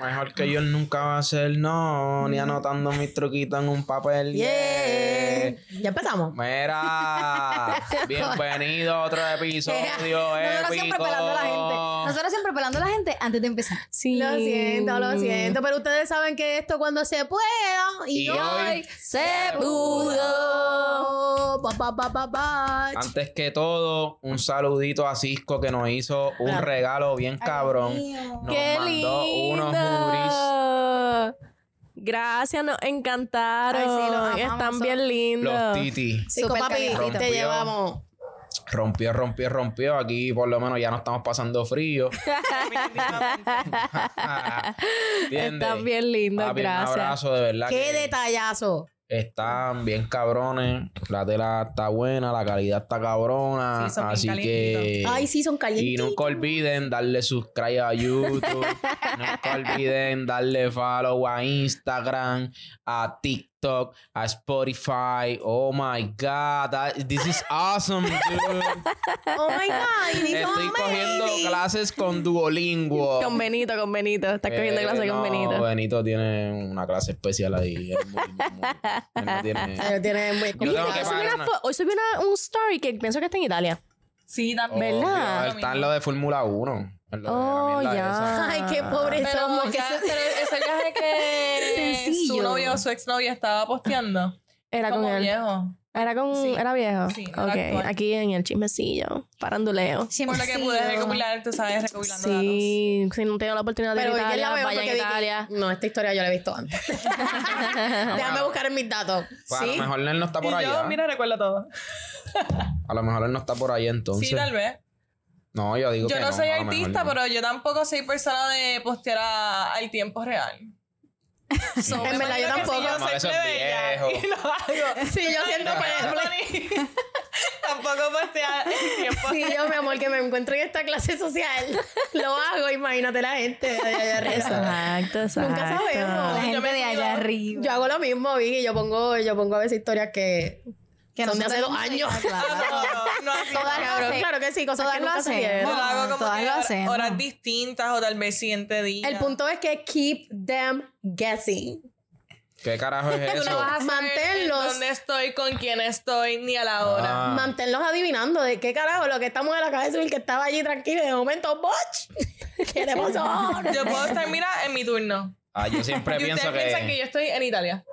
Mejor que yo nunca va a ser no, ni anotando mis truquitos en un papel. Yeah. Ya empezamos. Mira, bienvenido a otro episodio Nosotros siempre pelando a la gente. Nosotros siempre pelando a la gente antes de empezar. Sí. Lo siento, lo siento, pero ustedes saben que esto cuando se pueda y, Y hoy hoy se pudo. Pa, pa, pa, pa, pa. Antes que todo, un saludito a Cisco que nos hizo un regalo bien cabrón. Nos ¡Qué mandó lindo! unos hoodies, Gracias, nos encantaron. Ay, sí, los amamos, Están son- bien lindos. los titi. Súper papi, te llevamos. Rompió, rompió, rompió. Aquí por lo menos ya no estamos pasando frío. Están bien lindos, Papi, Un gracias. abrazo, de verdad. Qué que detallazo. Están bien cabrones. La tela está buena, la calidad está cabrona. Sí, son bien así que. calientitos. Ay, sí, son Y calientitos. nunca olviden darle subscribe a YouTube. nunca olviden darle follow a Instagram, a TikTok, a Spotify. Oh my God. that- this is awesome, dude. Oh my God. Estoy cogiendo clases con Duolingo. Con Benito, con Benito. Estás cogiendo Eh, clase con no, Benito. Benito tiene una clase especial ahí. Él muy- muy- él no tiene- Ay, tiene muy Yo tengo que Hoy subí pagar una Hoy subí una- un story que pienso que está en Italia. Sí, también. Obvio, ¿Verdad? Él está en lo de Fórmula 1. en lo de la Oh, ya. esa. Ay, qué pobre Pero, somos. que ya- se- pero ese viaje que. Su novio o su exnovia estaba posteando. Era con como él. viejo. Era con. Sí. Era viejo. Sí, era ok. actual. Aquí en el chismecillo. Paranduleo. Siempre Por lo que sí, pude ¿no? recopilar, tú sabes, recopilando Sí, si no tengo la oportunidad de ir Pero a Italia, veo vayan a Italia. No, esta historia yo la he visto antes. Déjame buscar en mis datos. Pues a lo ¿Sí? mejor él no está por Y allá. yo, mira, recuerdo todo. A lo mejor él no está por allá entonces. Sí, tal vez. No, yo digo Yo que no no. soy artista, no. pero yo tampoco soy persona de postear al tiempo real. So, En verdad, yo que tampoco. Si yo soy eso es plebeya y lo hago. Sí, yo siento Play. Tampoco postear el tiempo. Sí, yo, mi amor, que me encuentro en esta clase social. Lo hago, imagínate la gente de allá arriba. Exacto, exacto. Nunca sabemos. La Yo gente me de allá arriba. Yo hago lo mismo, Vicky. Yo pongo, yo pongo a veces historias que Que son de hace dos años. claro. No, no. Todas lo claro que sí, cosas Todas que lo nunca hacen. salieron. Yo lo hago como Todas lo hor- hacemos. horas distintas o tal vez siguiente día. El punto es que keep them guessing. ¿Qué carajo es Tú eso? no vas a en dónde estoy, con quién estoy, ni a la hora. Ah. Manténlos adivinando de qué carajo lo que estamos en la cabeza y el que estaba allí tranquilo y de momento, ¡Botch! ¿Qué le pasó? Yo puedo estar, mira, en mi turno. Ah, yo siempre Y pienso ustedes piensan que, que yo estoy en Italia.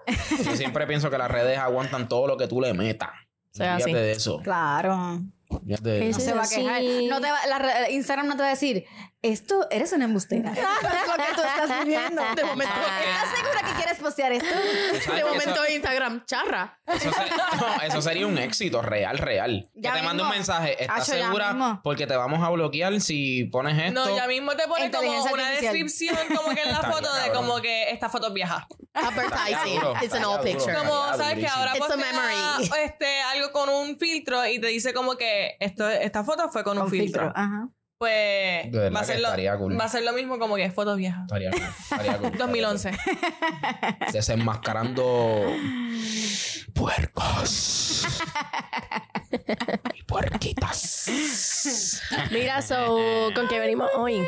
yo siempre pienso que las redes aguantan todo lo que tú le metas. sea, Fíjate así. de eso. Claro. Fíjate de No eso. Ese- se va a quejar. No te va- la re- Instagram no te va a decir, esto eres una embustera. Es lo que tú estás viviendo. De momento, ¿Estás segura que quieres postear esto? ¿Tú sabes de momento eso, Instagram, charra. eso se- no, eso sería un éxito real, real. Ya que te mande un mensaje. ¿Estás Acho, segura? Porque te vamos a bloquear si pones esto. No, ya mismo te pone como una artificial. descripción como que en la foto de como que esta foto es vieja. Advertising. duro, It's an old picture. Como, ¿sabes que ahora It's a memory. este, algo con un filtro y te dice como que esto, esta foto fue con un Con filtro. filtro. Ajá. Verdad va a, ser lo, estaría cool. va a ser lo mismo como que fotos viejas. Estaría cool, estaría cool, estaría 2011. cool. Desenmascarando puercos. y puerquitas. Mira, so, ¿con qué venimos hoy?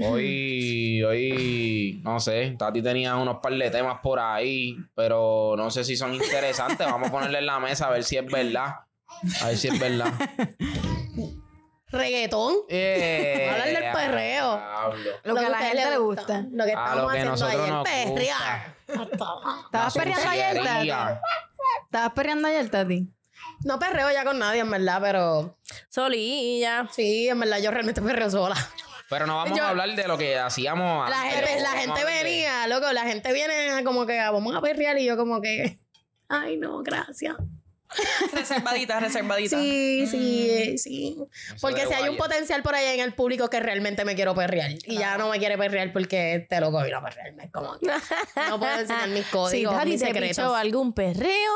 Hoy, hoy, no sé, Tati tenía unos par de temas por ahí, pero no sé si son interesantes. Vamos a ponerle en la mesa a ver si es verdad. A ver si es verdad. Reggaetón. Eh, Hablar del perreo. Lo que a la gente le gusta. Lo que A estábamos lo que haciendo nosotros ayer. nos Perrear. ¿Estabas perreando ayer, Tati? ¿Estabas perreando ayer, Tati? No perreo ya con nadie, en verdad, pero Solilla. sí, en verdad, yo realmente perreo sola. Pero no vamos Yo- a hablar de lo que hacíamos La antes, gente, la gente venía, loco, la gente viene como que ah, vamos a perrear y yo como que, ay no, gracias. reservadita, reservadita. Sí, sí, sí. Eso Porque si hay un potencial por ahí en el público que realmente me quiero perrear y ya no me quiere perrear porque este loco vino a perrearme. Como que no puedo enseñar mis Si códigos, Tati mis te secretos. algún perreo,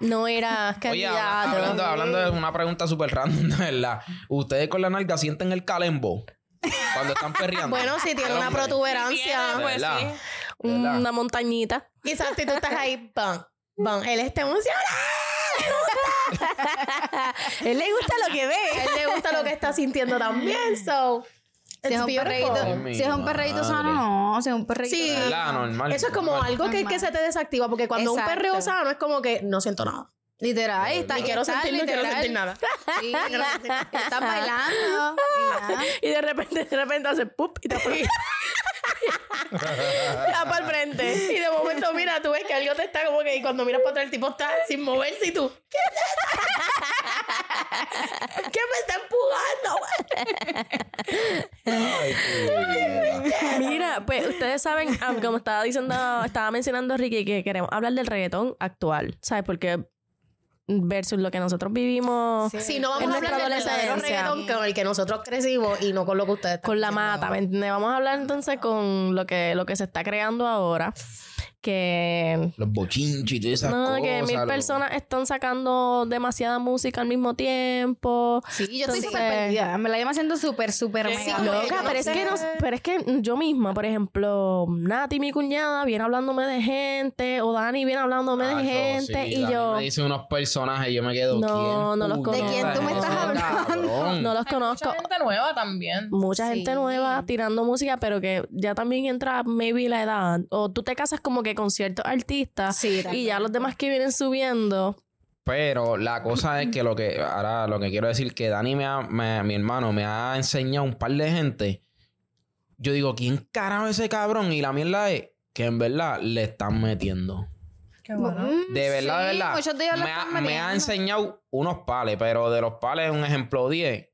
no eras Oye, habla- candidato. hablando, hablando de una pregunta súper random, de verdad. ¿Ustedes con la nalga sienten el calembo? Cuando están perreando. Bueno, si tiene una protuberancia. Sí, pues sí. Una montañita. Quizás si tú estás ahí, bam, bam, él está emocionado. él le gusta lo que ve. él le gusta lo que está sintiendo también, so. Si es un perreíto, Ay, si es un perreíto sano, no. Si es un perreíto Sí. sano. Normal. Eso es como normal. algo que, que se te desactiva, porque cuando un perreo sano es como que no siento nada. Literal, ahí está. Ni quiero está sentir, no quiero sentir nada. Sí, estás bailando. Y de repente, de repente hace pup y te Ya para el frente. Y de momento, mira, tú ves que algo te está como que y cuando miras para atrás, el tipo está sin moverse y tú. ¿Qué es? ¿Qué me está empujando, güey? Ay. Mira, pues ustedes saben, ah, como estaba diciendo, estaba mencionando Ricky, que queremos hablar del reggaetón actual, ¿sabes? Porque versus lo que nosotros vivimos Si no en vamos a nuestra hablar del verdadero adolescencia. reggaetón con el que nosotros crecimos y no con lo que ustedes están con la mata, ¿me entiendes? Vamos a hablar entonces con lo que, lo que se está creando ahora. Que Los bochinchis y todas esas no, cosas. que mil lo- personas están sacando demasiada música al mismo tiempo. Sí, yo estoy súper perdida. En verdad, yo me siento súper, súper Sí, mega. no. Loca, no pero es sé. que no, pero es que yo misma, por ejemplo, Nati, mi cuñada, viene hablándome de gente, o Dani viene hablándome de Acho, gente, sí, y Dani yo me dice unos personajes y yo me quedo. No, ¿quién no los conozco. ¿De quién tú me es estás hablando? no los conozco. mucha gente nueva también. Mucha Sí. gente nueva tirando música, pero que ya también entra maybe la edad. O tú te casas como que con ciertos artistas Sí, y ya los demás que vienen subiendo. Pero la cosa es que lo que ahora lo que quiero decir que Dani me ha- me- mi hermano me ha enseñado un par de gente. Yo digo, ¿quién carajo es ese cabrón? Y la mierda es que en verdad le están metiendo. Qué bueno. Mm, De verdad, de sí, verdad. muchos de ellos lo me, ha, me ha enseñado unos pales, pero de los pales, un ejemplo 10,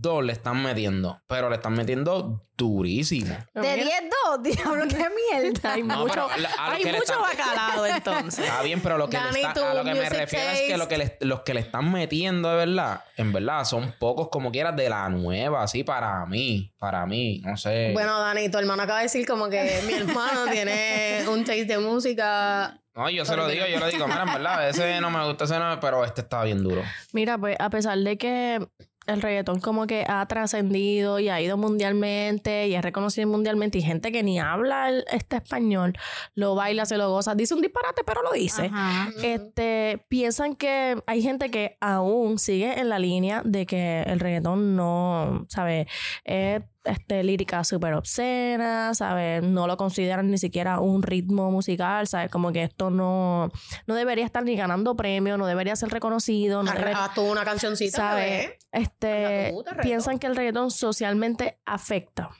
dos le están metiendo. Pero le están metiendo durísimo. De 10 2, diablo, qué mierda. Hay No, mucho, pero la- a lo hay que le mucho están- bacalao entonces. Está bien, pero lo que, le Dani, está- a lo que me refiero es que, lo que le- los que le están metiendo de verdad, en verdad, son pocos como quieras de la nueva, así para mí, para mí, no sé. Bueno, Dani, tu hermano acaba de decir como que mi hermano tiene un taste de música. no, yo se lo digo, yo le digo, mira, en verdad, ese no me gusta, ese no, pero este está bien duro. Mira, pues a pesar de que el reggaetón como que ha trascendido y ha ido mundialmente y es reconocido mundialmente y gente que ni habla el- este español lo baila, se lo goza, dice un disparate pero lo dice. Ajá. Este, piensan que hay gente que aún sigue en la línea de que el reggaetón no, ¿sabes? Es este, lírica súper obscena, ¿sabes? No lo consideran ni siquiera un ritmo musical, ¿sabes? Como que esto no, no debería estar ni ganando premios, no debería ser reconocido, no debería... Tú una cancioncita, ¿Sabes? Este, piensan que el reggaetón socialmente afecta.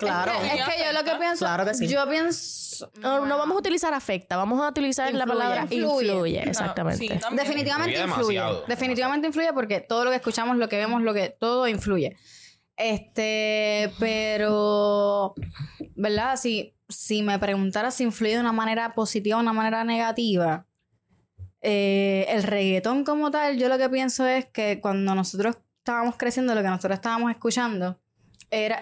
Claro. Es que, es que yo lo que pienso. Claro que sí. Yo pienso. No, no vamos a utilizar afecta, vamos a utilizar la palabra influye, Influye. exactamente. Sí, también. Definitivamente Influye influye. Definitivamente influye porque todo lo que escuchamos, lo que vemos, lo que todo influye. Este, pero, ¿verdad? Si, si me preguntara si influye de una manera positiva o una manera negativa, eh, el reggaetón como tal, yo lo que pienso es que cuando nosotros estábamos creciendo, lo que nosotros estábamos escuchando, era,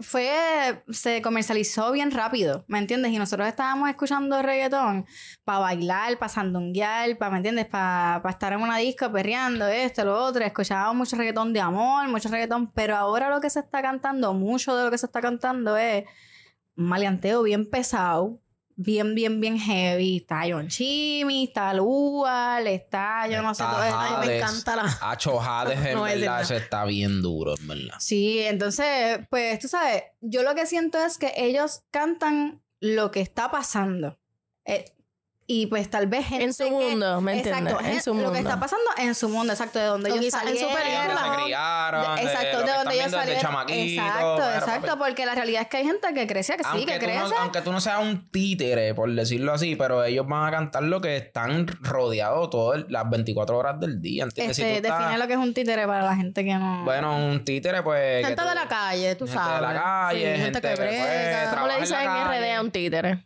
fue, se comercializó bien rápido, ¿me entiendes? Y nosotros estábamos escuchando reggaetón para bailar, para sandunguear, para, ¿me entiendes? Para estar en una disco perreando, esto, lo otro. Escuchábamos mucho reggaetón de amor, mucho reggaetón, pero ahora lo que se está cantando, mucho de lo que se está cantando es maleanteo bien pesado, bien, bien, bien heavy. Está John Chimmy, está Lual, está yo no sé todo. Ay, me encanta la. Hacho Hades, en No verdad, eso está bien duro, en verdad. Sí, entonces, pues tú sabes, yo lo que siento es que ellos cantan lo que está pasando. Eh, y pues tal vez gente En su que- mundo, ¿me entiendes? Exacto, En su Lo que mundo. está pasando en su mundo, exacto, de donde ellos quizás en su salieron. De criaron, De- exacto, de, de, donde ellos salieron. Exacto, Mira, exacto, papi. porque la realidad es que hay gente que crece, que sí, aunque, que tú no, crece. aunque tú no seas un títere, por decirlo así, pero ellos van a cantar lo que están rodeados todas las 24 horas del día, ¿entiendes? Si Este, tú estás- define lo que es un títere para la gente que no. Bueno, un títere, pues... Gente tú- de la calle, tú gente sabes. de la calle, Sí, gente, gente que pues, brega. ¿Cómo le en dicen en RD a un títere?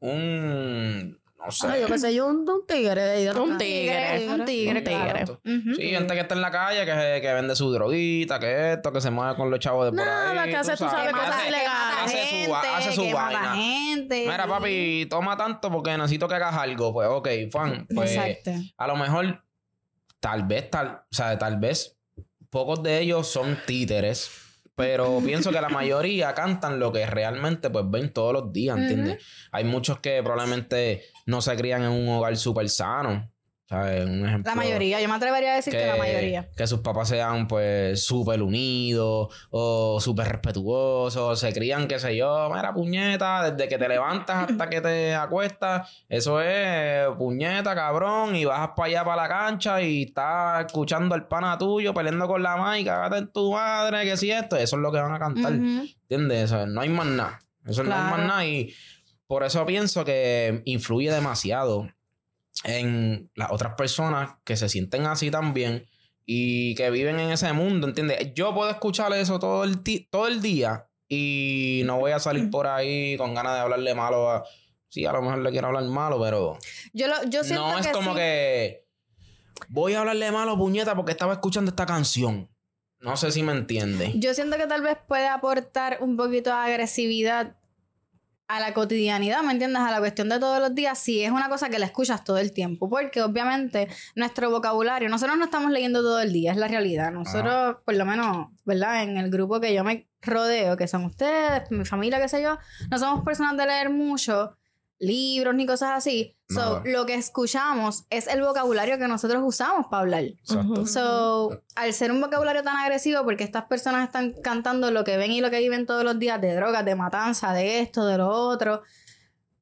Un... No sé. Ay, yo qué sé, yo un, un tigre de ahí de la Un tigre. un tigre, Un tigre. claro. Sí, gente que está en la calle, que, que vende su droguita, que esto, que se mueve con los chavos de por Nada, ahí. que hace, tú sabes, cosas hace- mata hace su- gente, hace su que mata vaina. gente. Mira, papi, toma tanto porque necesito que hagas algo. Pues, ok, fan. Pues, Exacto. a lo mejor, tal vez, tal, o sea, tal vez pocos de ellos son títeres. Pero pienso que la mayoría cantan lo que realmente pues ven todos los días, ¿entiendes? Hay muchos que probablemente no se crían en un hogar súper sano. ¿Sabes? Un ejemplo. La mayoría, yo me atrevería a decir que, la mayoría. que sus papás sean pues súper unidos o súper respetuosos, se crían, qué sé yo, mira puñeta, desde que te levantas hasta que te acuestas, eso es puñeta, cabrón, y bajas para allá para la cancha y estás escuchando al pana tuyo peleando con la madre, cagate en tu madre, que si esto, eso es lo que van a cantar, Ujú. ¿entiendes? Eso, no hay más nada, eso no hay más nada y por eso pienso que influye demasiado en las otras personas que se sienten así también y que viven en ese mundo, ¿entiendes? Yo puedo escuchar eso todo el, todo el día y no voy a salir por ahí con ganas de hablarle malo a... Sí, a lo mejor le quiero hablar malo, pero Yo, lo, yo siento no es que como sí. que voy a hablarle malo, puñeta, porque estaba escuchando esta canción. No sé si me entiende. Yo siento que tal vez puede aportar un poquito de agresividad a la cotidianidad, ¿me entiendes? A la cuestión de todos los días, si es una cosa que la escuchas todo el tiempo, porque obviamente nuestro vocabulario, nosotros no estamos leyendo todo el día, es la realidad. Nosotros, por lo menos, ¿verdad? En el grupo que yo me rodeo, que son ustedes, mi familia, qué sé yo, no somos personas de leer mucho libros ni cosas así. So, lo que escuchamos es el vocabulario que nosotros usamos para hablar. Exacto. So, al ser un vocabulario tan agresivo, porque estas personas están cantando lo que ven y lo que viven todos los días de drogas, de matanza, de esto, de lo otro,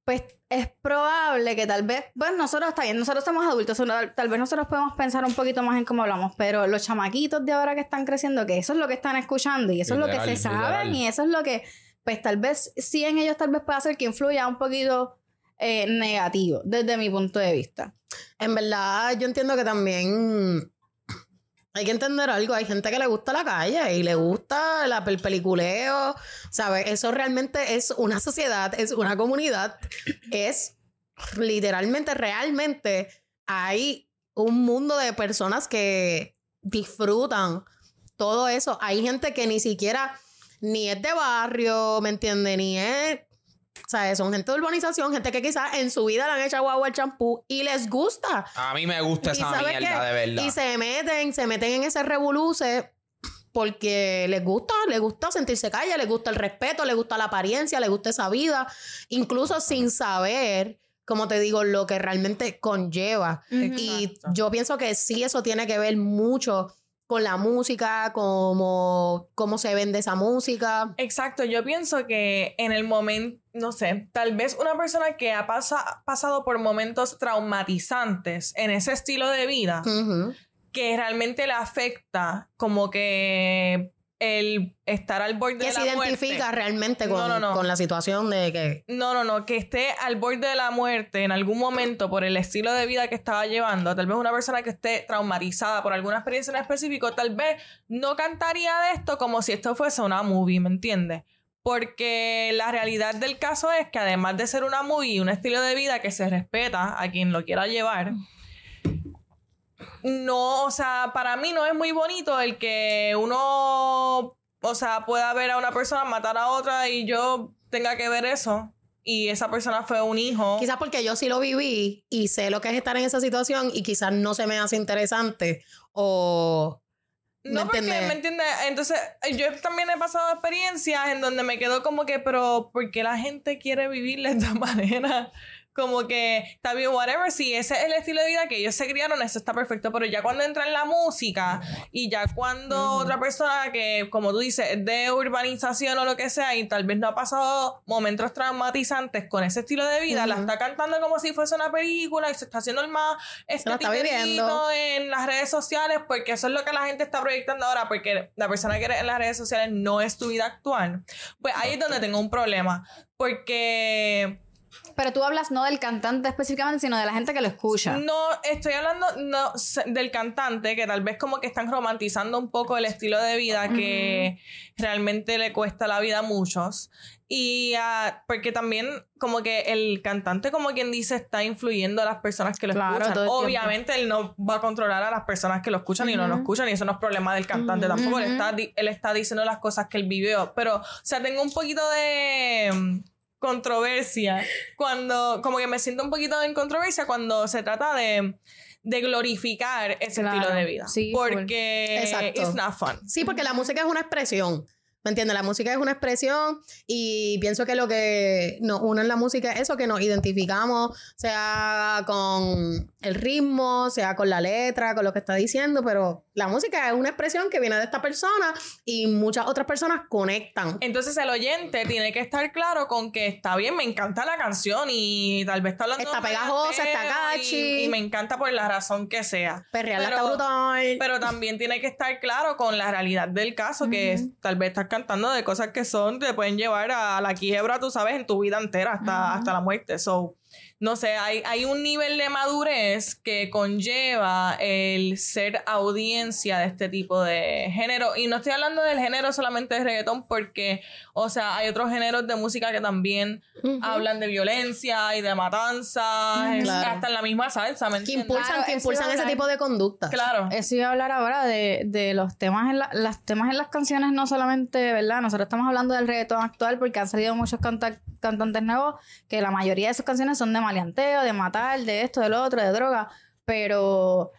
pues es probable que tal vez, pues nosotros está bien, nosotros somos adultos, so, tal, tal vez nosotros podemos pensar un poquito más en cómo hablamos, pero los chamaquitos de ahora que están creciendo, que eso es lo que están escuchando y eso es lo que se saben y eso es lo que, pues tal vez sí en ellos tal vez pueda hacer que influya un poquito eh, negativo desde mi punto de vista. En verdad, yo entiendo que también hay que entender algo. Hay gente que le gusta la calle y le gusta la, el peliculeo. ¿Sabes? Eso realmente es una sociedad, es una comunidad. Es literalmente, realmente, hay un mundo de personas que disfrutan todo eso. Hay gente que ni siquiera ni es de barrio, ¿me entiendes? Ni es o sea, son gente de urbanización, gente que quizás en su vida le han echado agua al champú y les gusta. A mí me gusta ¿Y esa mierda, qué? de verdad. Y se meten, se meten en ese revoluce porque les gusta, les gusta sentirse calle, les gusta el respeto, les gusta la apariencia, les gusta esa vida, incluso sin saber, como te digo, lo que realmente conlleva. Y yo pienso que sí, eso tiene que ver mucho con la música, cómo, cómo se vende esa música. Exacto, yo pienso que en el momento, no sé, tal vez una persona que ha pasa- pasado por momentos traumatizantes en ese estilo de vida, que realmente le afecta como que el estar al borde Que de se la identifica muerte. realmente con, No, no, no. con la situación de que... No, no, no, que esté al borde de la muerte en algún momento por el estilo de vida que estaba llevando, tal vez una persona que esté traumatizada por alguna experiencia en específico, tal vez no cantaría de esto como si esto fuese una movie, ¿me entiendes? Porque la realidad del caso es que además de ser una movie y un estilo de vida que se respeta a quien lo quiera llevar, no, o sea, para mí no es muy bonito el que uno, o sea, pueda ver a una persona matar a otra y yo tenga que ver eso. Y esa persona fue un hijo. Quizás porque yo sí lo viví y sé lo que es estar en esa situación y quizás no se me hace interesante o... ¿me No, porque, entiendes? ¿me entiendes? Entonces, yo también he pasado experiencias en donde me quedo como que, pero, ¿por qué la gente quiere vivir de esta manera? Como que, está bien, whatever, si ese es el estilo de vida que ellos se criaron, eso está perfecto, pero ya cuando entra en la música y ya cuando otra persona que, como tú dices, es de urbanización o lo que sea y tal vez no ha pasado momentos traumatizantes con ese estilo de vida, la está cantando como si fuese una película y se está haciendo el más viviendo. en las redes sociales porque eso es lo que la gente está proyectando ahora porque la persona que eres en las redes sociales no es tu vida actual. Pues ahí es donde tengo un problema porque Pero tú hablas no del cantante específicamente, sino de la gente que lo escucha. no estoy hablando no, del cantante que tal vez como que están romantizando un poco el estilo de vida que realmente le cuesta la vida a muchos. Y ah, porque también como que el cantante como quien dice está influyendo a las personas que lo Claro, escuchan. tiempo. obviamente él no va a controlar a las personas que lo escuchan y no lo escuchan y eso no es problema del cantante. Tampoco él está él está diciendo las cosas que él vivió. Pero o sea tengo un poquito de mm, controversia cuando como que me siento un poquito en controversia cuando se trata de de glorificar ese Claro, estilo de vida sí, porque Exacto. it's not fun Sí, porque la música es una expresión. ¿Me entiendes? La música es una expresión y pienso que lo que nos une en la música es eso, que nos identificamos, sea con el ritmo, sea con la letra, con lo que está diciendo, pero la música es una expresión que viene de esta persona y muchas otras personas conectan. Entonces el oyente tiene que estar claro con que está bien, me encanta la canción y tal vez está hablando Está pegajosa, está catchy. Y, y me encanta por la razón que sea. Perrearla Pero- está brutal. Pero también tiene que estar claro con la realidad del caso, que es- tal vez estás cantando de cosas que son, te pueden llevar a la quiebra, tú sabes, en tu vida entera hasta, hasta la muerte. So, no sé, hay, hay un nivel de madurez que conlleva el ser audiencia de este tipo de género. Y no estoy hablando del género solamente de reggaetón, porque, o sea, hay otros géneros de música que también hablan de violencia y de matanzas, Claro. hasta en la misma salsa, ¿me que impulsan, Claro, que impulsan ese tipo de conductas. Claro. Eso iba a hablar ahora de, de los temas en la- las temas en las canciones, no solamente, ¿verdad? Nosotros estamos hablando del reggaetón actual porque han salido muchos canta- cantantes nuevos que la mayoría de sus canciones son de maleanteo, de matar, de esto, de lo otro, de droga, pero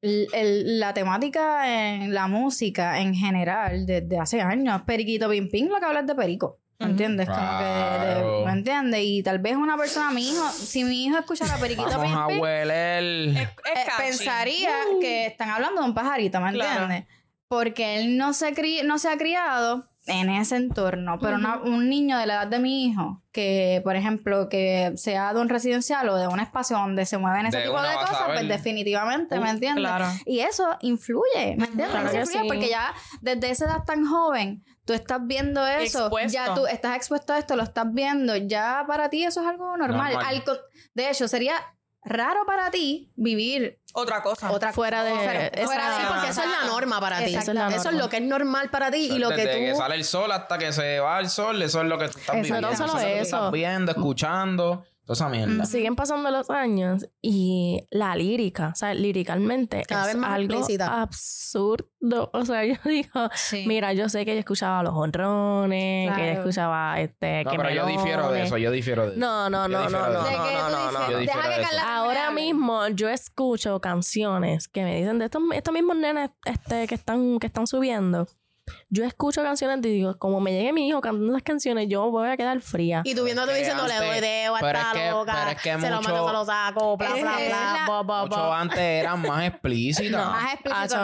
el- el- la temática en la música en general desde hace años, Periquito Pim Pim, lo que habla es de Perico. ¿Me entiendes? Como que de- Claro. ¿Me entiendes? Y tal vez una persona, mi hijo, si mi hijo escucha la Periquito Vamos Pim a Pim, hueler. Es, es eh, pensaría que están hablando de un pajarito, ¿me Claro. entiendes? Porque él no se, cri- no se ha criado en ese entorno, pero una- un niño de la edad de mi hijo, que por ejemplo, que sea de un residencial o de un espacio donde se mueven ese De tipo de cosas, pues definitivamente, ¿me entiendes? Claro. Y eso influye, ¿me entiendes? Claro influye sí. porque ya desde esa edad tan joven, tú estás viendo eso, Expuesto. ya tú estás expuesto a esto, lo estás viendo, ya para ti eso es algo normal. Normal. Al co- de hecho, sería raro para ti vivir Otra cosa. otra Fuera de Pero esa- fuera Sí, porque eso es la norma para ti. Eso es, es la norma. lo que es normal para ti y lo que Desde que tú... sale el sol hasta que se va el sol, eso es lo que tú estás Exacto. viviendo. No solo es lo que tú eso. estás viendo, escuchando, toda esa mierda. Siguen pasando los años y la lírica, o sea, liricalmente Cada es vez más algo explícita. absurdo. O sea, yo digo, Sí. mira, yo sé que ella escuchaba los honrones, que Claro. escuchaba este No, que pero yo difiero de eso, yo difiero de eso. No, no, Yo no, no, difiero no, de ¿De eso. qué no, tú no, dices? no. Yo Deja difiero que de eso. Carla Ahora termine de mismo yo escucho canciones que me dicen de estos, estos mismos nenes este, que, están, que están subiendo. Yo escucho canciones y digo, como me llegue mi hijo cantando esas canciones, yo voy a quedar fría. Y tú viendo tú Que diciendo, le doy dedo, está es que- loca, pero es que se lo mando, se lo saco, bla, bla, bla, la- bla, bla, Mucho bla. antes eran más explícitas. Más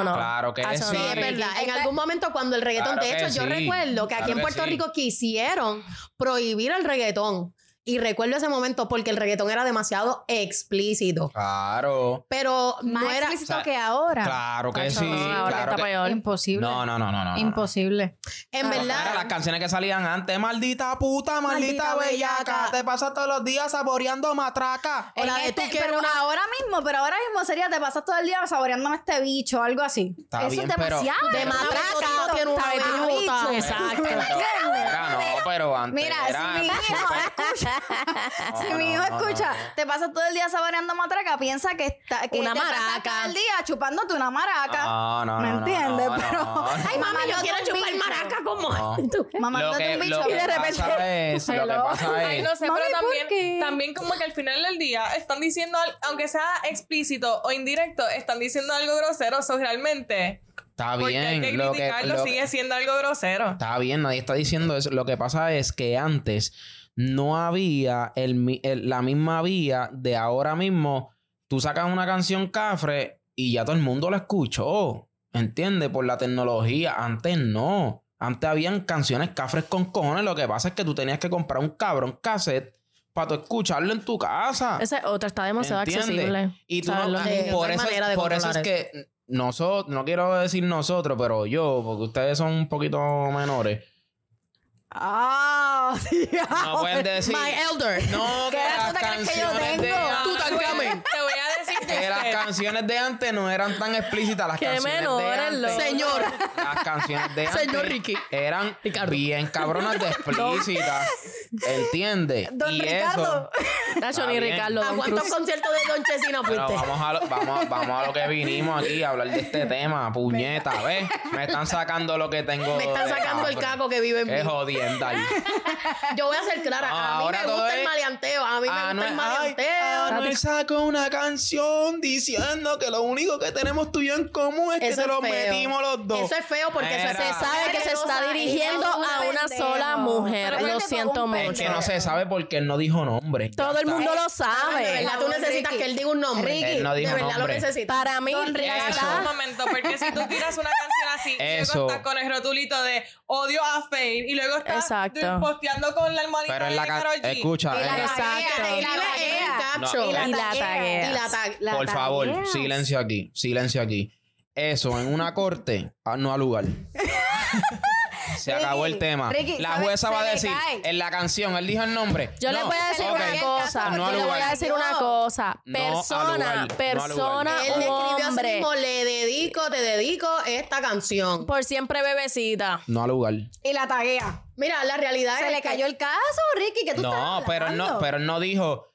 no. Claro que Acho, sí. Sí, es verdad. En Esta- algún momento cuando el reggaetón, Claro de hecho, yo recuerdo que aquí Claro en que Puerto sí. Rico quisieron prohibir el reggaetón. Y recuerdo ese momento porque el reggaetón era demasiado explícito. Claro. Pero Más no era... explícito o sea, que ahora. Claro que sí. no, ahora claro está que- peor. Imposible. No, no, no, no, no, no. Imposible. En Ah, Era verdad... las canciones que salían antes, maldita puta, maldita, Maldita bellaca, bellaca. te pasas todos los días saboreando matraca. O la de este- tú quieres pero una- ahora mismo, pero ahora mismo sería te pasas todo el día saboreándome este bicho, algo así. Está Eso bien, es pero- demasiado. De ¿sabes? matraca, tiene. Bicho. Exacto. ¿Me no, pero antes Mira, era- si mi hijo escucha, si No, mi no, hijo no, escucha, no, no. te pasas todo el día saboreando matraca, piensa que está que Una te pasas maraca. todo el día chupándote una maraca. No, no, ¿Me no, no, entiendes? no, Pero no, no. Ay, mami, yo quiero chupar bicho. maraca como No. tú. Lo Mamándote que, un bicho lo que y de repente pasa es, lo que pasa Ay, es, no sé, Mami, pero ¿por también, qué? también como que al final del día están diciendo, aunque sea explícito o indirecto, están diciendo algo grosero, eso realmente. Está Porque hay bien, que lo que, lo- sigue siendo algo grosero. está bien, nadie está diciendo eso. Lo que pasa es que antes no había el, mi- el- la misma vía de ahora mismo. Tú sacas una canción cafre y ya todo el mundo la escuchó. ¿Entiendes? Por la tecnología. Antes no. Antes habían canciones cafres con cojones. Lo que pasa es que tú tenías que comprar un cabrón cassette para tú escucharlo en tu casa. Esa es otra, está demasiado ¿Entiendes? accesible. Y tú no- por, No eso, por eso es que nosotros, no quiero decir nosotros, pero yo, porque ustedes son un poquito menores, Ah, sí. no pueden decir. My elder. No, que ¿Qué edad las tú te crees que yo de tengo? Tú. Te voy a decir que las usted- canciones de antes no eran tan explícitas. Las Qué canciones de antes. Señor. Las canciones de antes. Señor Ricky. Eran Ricardo. bien cabronas de explícitas. ¿Entiendes? Don y Ricardo. eso. Nacho, ni. Ricardo. ¿A cuántos conciertos de Don Chesina Pero fuiste? vamos a, lo, vamos, vamos a lo que vinimos aquí, a hablar de este tema, puñeta, ¿ves? Me están sacando lo que tengo. Me están sacando el caco que vive en Qué mí. jodienda ahí. Yo voy a ser clara. Ah, a mí me gusta el es- maleanteo. A mí me gusta Anuel, el ay, maleanteo. Anuel sacó una canción cabrón diciendo que lo único que tenemos tú y yo en común es que Eso te lo feo. metimos los dos. Eso es feo porque Mira. se sabe que se está dirigiendo a una sola mujer. Pero Lo siento mucho. Es que no se sabe porque él no dijo nombre. Todo el mundo lo De sabe. verdad tú necesitas que él diga un nombre. Ricky, Él no dijo de verdad nombre. lo necesitas. Para mí, Eso. Un momento, porque si tú tiras una canción así, y Eso. luego estás con el rotulito de odio a Fade y luego estás Exacto. de- posteando con la almohadita Pero en de la Karol G. escucha, Y la Exacto. y la. No, Y la. Y la por favor, silencio aquí, silencio aquí. Eso en una corte, ah, no al lugar. Se Ricky, acabó el tema. Ricky, la jueza va a le decir, en la canción, él dijo el nombre. Yo No, voy a decir ok. una cosa. No yo al les voy lugar. a decir una cosa. No al Persona, lugar, no al persona, lugar. Él le un escribió así hombre. mismo, le dedico, te dedico esta canción. Por siempre bebecita. No al lugar. Y la taguea. Mira, la realidad Se es le que- cayó el caso, Ricky, que tú No, estás pero no, pero él no dijo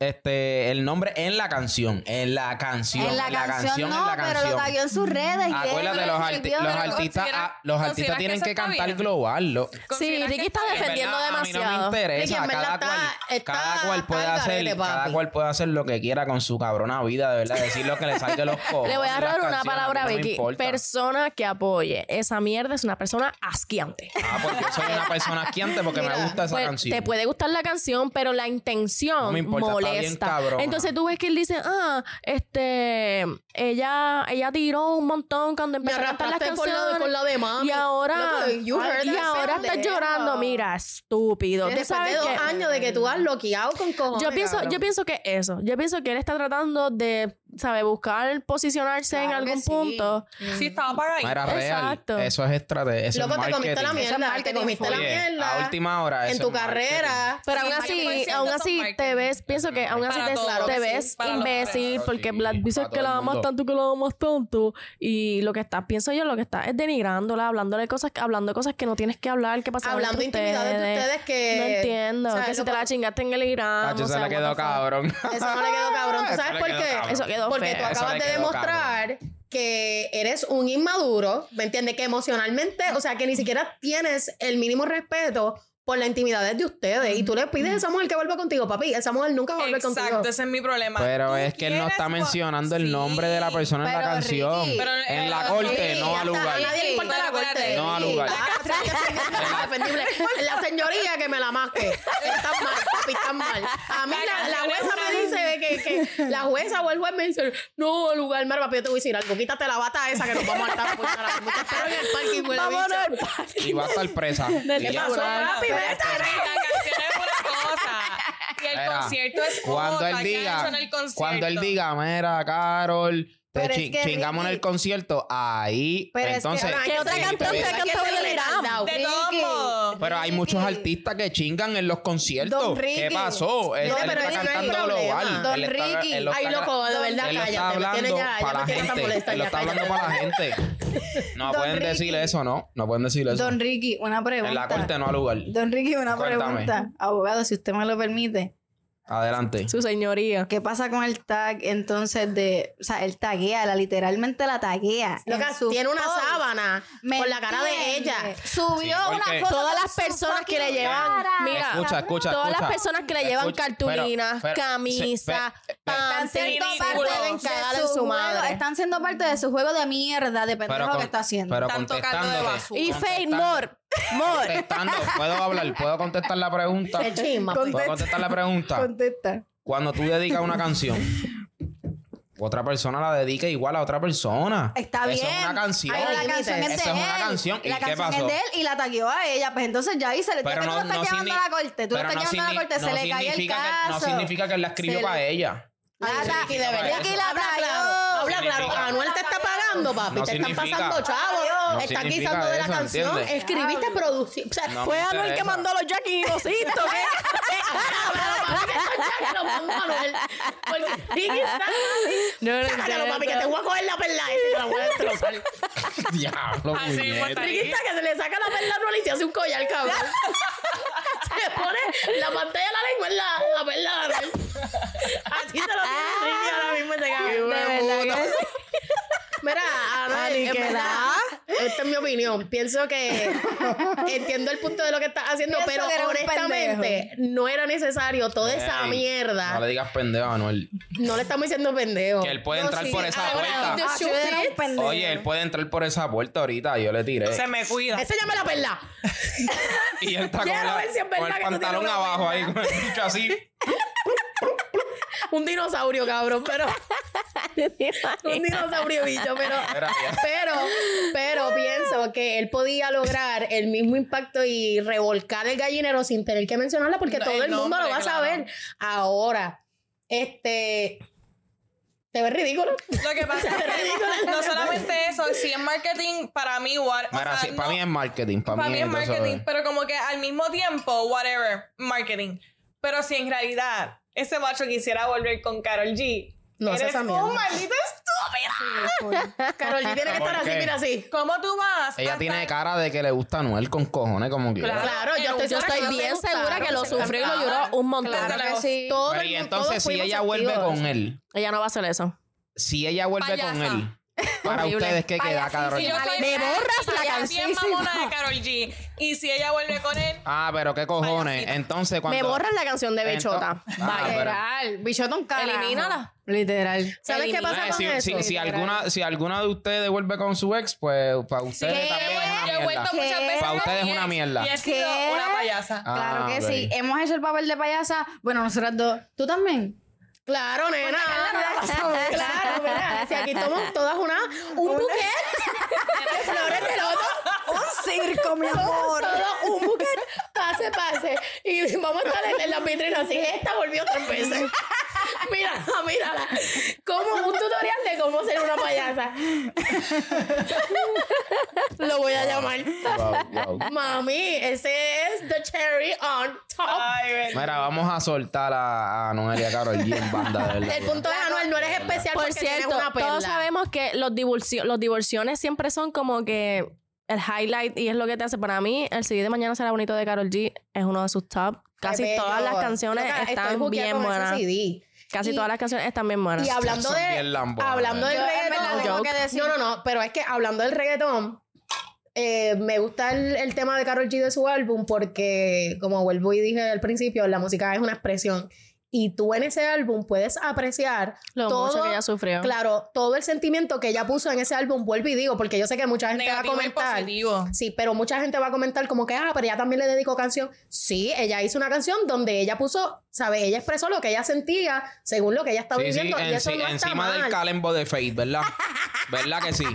este el nombre en la canción. En la canción. En la, canción, no, en la pero lo canción. tagueó en sus redes. Acuérdate, los, arti- los artistas, ah, los artistas ¿consideras que tienen que está cantar bien? global. lo- Sí, ¿Consideras Ricky que está defendiendo En verdad, A mí demasiado. no me interesa. Ricky, cada, está- cual, está- cada cual puede hacer, cada cual puede hacer lo que quiera con su cabrona vida, de verdad, decir lo que le salga de los cojones. Le voy a robar una palabra a no me Vicky. importa. Persona que apoye. Esa mierda es una persona asquiante. Ah, porque soy una persona asquiante porque me Mira, gusta esa Pues, canción. te puede gustar la canción, pero la intención No me importa, molesta. Entonces tú ves que él dice, ah, este, ella, ella tiró un montón cuando empezó a cantar las arrastraste por la, canciones. por la de mami. y ahora, Loco, you heard y ahora estás llorando. Mira, estúpido. Tú Después sabes de dos que años de que tú has bloqueado con cojones. yo pienso, cabrón. yo pienso que eso. Yo pienso que él está tratando de, ¿sabes? Buscar posicionarse en Claro algún sí. punto. Sí, estaba apagadito. No era real. Exacto. Eso es estrategia. Eso Loco, es te comiste la. Eso es mierda. Te comiste la mierda. a última hora. En eso tu carrera. Pero Sí, aún así, sí, aún eso así te ves, pienso que aún así Para te, ves para imbécil porque Sí, Black dice para que la amas tanto que la amas tanto y lo que está, pienso yo, lo que está es denigrándola, hablándole cosas, hablando de cosas que no tienes que hablar, que pasaron Hablando intimidades de ustedes que... No entiendo, o sea, que si te la chingaste en el Irán. Tacho, o se sea, le quedó cabrón. Eso no le quedó cabrón. ¿Tú Eso sabes por qué? Eso quedó Porque tú acabas de demostrar que eres un inmaduro, ¿me entiendes? Que emocionalmente, o sea, que ni siquiera tienes el mínimo respeto por la intimidad de ustedes. Y tú le pides a esa mujer que vuelva contigo, papi. Esa mujer nunca va a volver Exacto, contigo. ese es mi problema. Pero es que él no está mencionando el Sí. nombre de la persona en la canción. Ricky, Pero, en eh, la la- corte, Sí, no al está, lugar. A nadie le importa la corte. No al lugar. Ah, la señoría que me la masque. Están mal, papi, están mal. A mí la, la jueza me dice que, que la jueza o el juez me dice, no, al lugar, mira, papi, yo te voy a decir algo. Quítate la bata esa que nos vamos a estar por la Te espero en el parking, Vámonos al. Y va a estar presa. ¿Qué pasó, papi? Pero Vete. es que la canción es una cosa. Y el Mira, concierto es Cuando otra. él ¿Qué ha hecho diga, en el concierto? cuando él diga, mira, Carol, te Pero es chi- que, chingamos en Ricky- el concierto, ahí, Pero es que- entonces... Pero hay ¿Qué que otra cantante hay ha cantado en el Irán? Ricky. Pero hay muchos artistas que chingan en los conciertos. Don Ricky. ¿Qué pasó? Él, No, él pero está ese no es el cantando problema. global. Don Él está- Ricky. él lo Ay, está- loco, de verdad, Él lo está cállate. Me hablando ya, ya para me la tiene tan gente. molesta. Él lo ya, está hablando cállate. para la gente. No Don pueden Ricky. decir eso, ¿no? No pueden decir eso. Don Ricky, una pregunta. En la corte no al lugar. Don Ricky, una Cuéntame. pregunta. Abogado, si usted me lo permite. Adelante. Su señoría. ¿Qué pasa con el tag entonces de... O sea, él taguea, la, literalmente la taguea. Loca, en su tiene una post. sábana ¿Me con la cara de ella. Subió Sí, una foto Todas las personas que le llevan, mira, Escucha, escucha, Todas escucha. las personas que le llevan Escucha, cartulinas, pero- pero- camisa, se- pe- Están pants, siendo parte de su su juego, madre. Están siendo parte de su juego de mierda de pendejo con- que está haciendo. Pero Están tocando de basura. Y Fade contestando- More. More. Contestando. ¿Puedo hablar? ¿Puedo contestar la pregunta? Qué chisma. Con- ¿Puedo contestar la pregunta? Contesta. Cuando tú dedicas una canción, otra persona la dedica igual a otra persona. Está Eso bien. es una canción. Pero la canción es de Esa es una él. canción. ¿Y la qué canción pasó? es de él y la tagueó a ella. Pues entonces ya ahí se le Pero no, tú lo estás no llevando a la corte. Tú estás no llevando a la corte. se no le cae el significa caso. que- No significa que él la escribió le- para ella. Ay, La ta- Ricky, de verdad. Habla claro, habla Significa- claro. Anuel te está pagando, papi. No te están pasando chavos. No significa guisando de la eso, canción. ¿entiendes? Escribiste, producir. O sea, No Fue Anuel que mandó los Jackie Inocito. que lo mandó Anuel. Porque Ricky está- No, no Sácalo, papi, que te voy a coger la perla y te la voy a destrozar. Diablo, Así mismo puñeta. está. Ricky está que se le saca la perla a Anuel y se hace un collar, cabrón. se pone la pantalla de la lengua en la, la perla de Anuel. Así se lo tiene Ricky ahora mismo ese cabrón. De verdad. Mira, Anuel, en verdad, esta es mi opinión. Pienso que entiendo el punto de lo que estás haciendo, Pienso pero honestamente no era necesario toda esa Ey, mierda. No le digas pendejo a Anuel. No le estamos diciendo pendejo. Que él puede No, entrar sí, por esa ahora, puerta. Ah, shoe yo era un pendejo. Oye, él puede entrar por esa puerta ahorita. Yo le tiré. Se me cuida. Ese llama la perla. Y él está con, la- ver si es con verdad el pantalón abajo perla. ahí, con el bicho así. Un dinosaurio, cabrón, pero un dinosaurio bicho, pero pero pero pienso que él podía lograr el mismo impacto y revolcar el gallinero sin tener que mencionarla porque No, todo el mundo lo va a claro. saber. Ahora, este te ves ridículo. Lo que pasa es que no solamente eso, si es marketing, para mí, what, o Mira, sea, sí, no- para mí es marketing. Para, para mí es todo eso marketing, es- pero como que al mismo tiempo, whatever, marketing. Pero si en realidad ese macho quisiera volver con Carol G, No eres esa mierda. un maldito estúpido. Carol G tiene que ¿Por estar así, qué? mira así. ¿Cómo tú vas? Ella tiene estar- cara de que le gusta a Anuel con cojones, como que. Claro. Claro, yo estoy, Yo bien se segura que lo sufrió y lo lloró un montón. Claro. Claro que sí. Todo Pero y entonces, si ella vuelve con él, Ella no va a hacer eso. si ella vuelve con él, para Horrible. ustedes, ¿qué queda, Carol? Si yo soy Me borras la canción. bien mamona de Carol G. Y si ella vuelve con él, Ah, pero qué cojones. Entonces, cuando. Me borras la canción de Bechota. Entonces- Ah, pero- Literal. Bichotón carajo. Elimínala. Literal. ¿Sabes qué pasa Eh, con si, eso? si, Literal. alguna, si alguna de ustedes vuelve con su ex, pues para ustedes ¿Qué? también es una yo he vuelto mierda. muchas veces Para ustedes es con mi una ex mierda. Y he sido ¿Qué? una payasa. Ah, Claro que ok. sí. Hemos hecho el papel de payasa. Bueno, nosotras dos. ¿Tú también? Claro, nena. claro, mira, si aquí tomamos todas una, un buquet de flores de loto. Un circo, mi Somos todos un buquet, pase, pase. Y vamos a estar en, en la vitrina así. Esta volvió tres veces. Mírala, mírala. Como un tutorial de cómo ser una payasa. Lo voy a llamar. Wow, wow. Mami, ese es the cherry on top. Ay. Mira, vamos a soltar a, a Anuel y a Karol G en banda, de verdad. El punto de Anuel no eres especial Por porque cierto, tienes una perla. todos sabemos que los, divorcio- los divorciones siempre son como que el highlight y es lo que te hace. Para mí, el CD de Mañana será bonito de Carol G es uno de sus top. Casi todas las canciones Loca, están bien con ese buenas. CD. Casi Y- todas las canciones están bien buenas. Y hablando de. Hablando del Yo, reggaetón. tengo joke. que decir- No, no, no. Pero es que hablando del reggaetón. eh, me gusta el, el tema de Carol G de su álbum porque, como vuelvo y dije al principio, la música es una expresión. Y tú en ese álbum puedes apreciar Lo todo, mucho que ella sufrió. Claro, todo el sentimiento que ella puso en ese álbum, vuelvo y digo, porque yo sé que mucha gente Negativo va a y comentar. positivo. Sí, pero mucha gente va a comentar como que, ah, pero ella también le dedicó canción. Sí, ella hizo una canción donde ella puso, ¿sabes? Ella expresó lo que ella sentía según lo que ella estaba Sí, sí, viviendo. y en- eso sí, no está encima del calembo de Faith, ¿verdad? ¿Verdad que sí?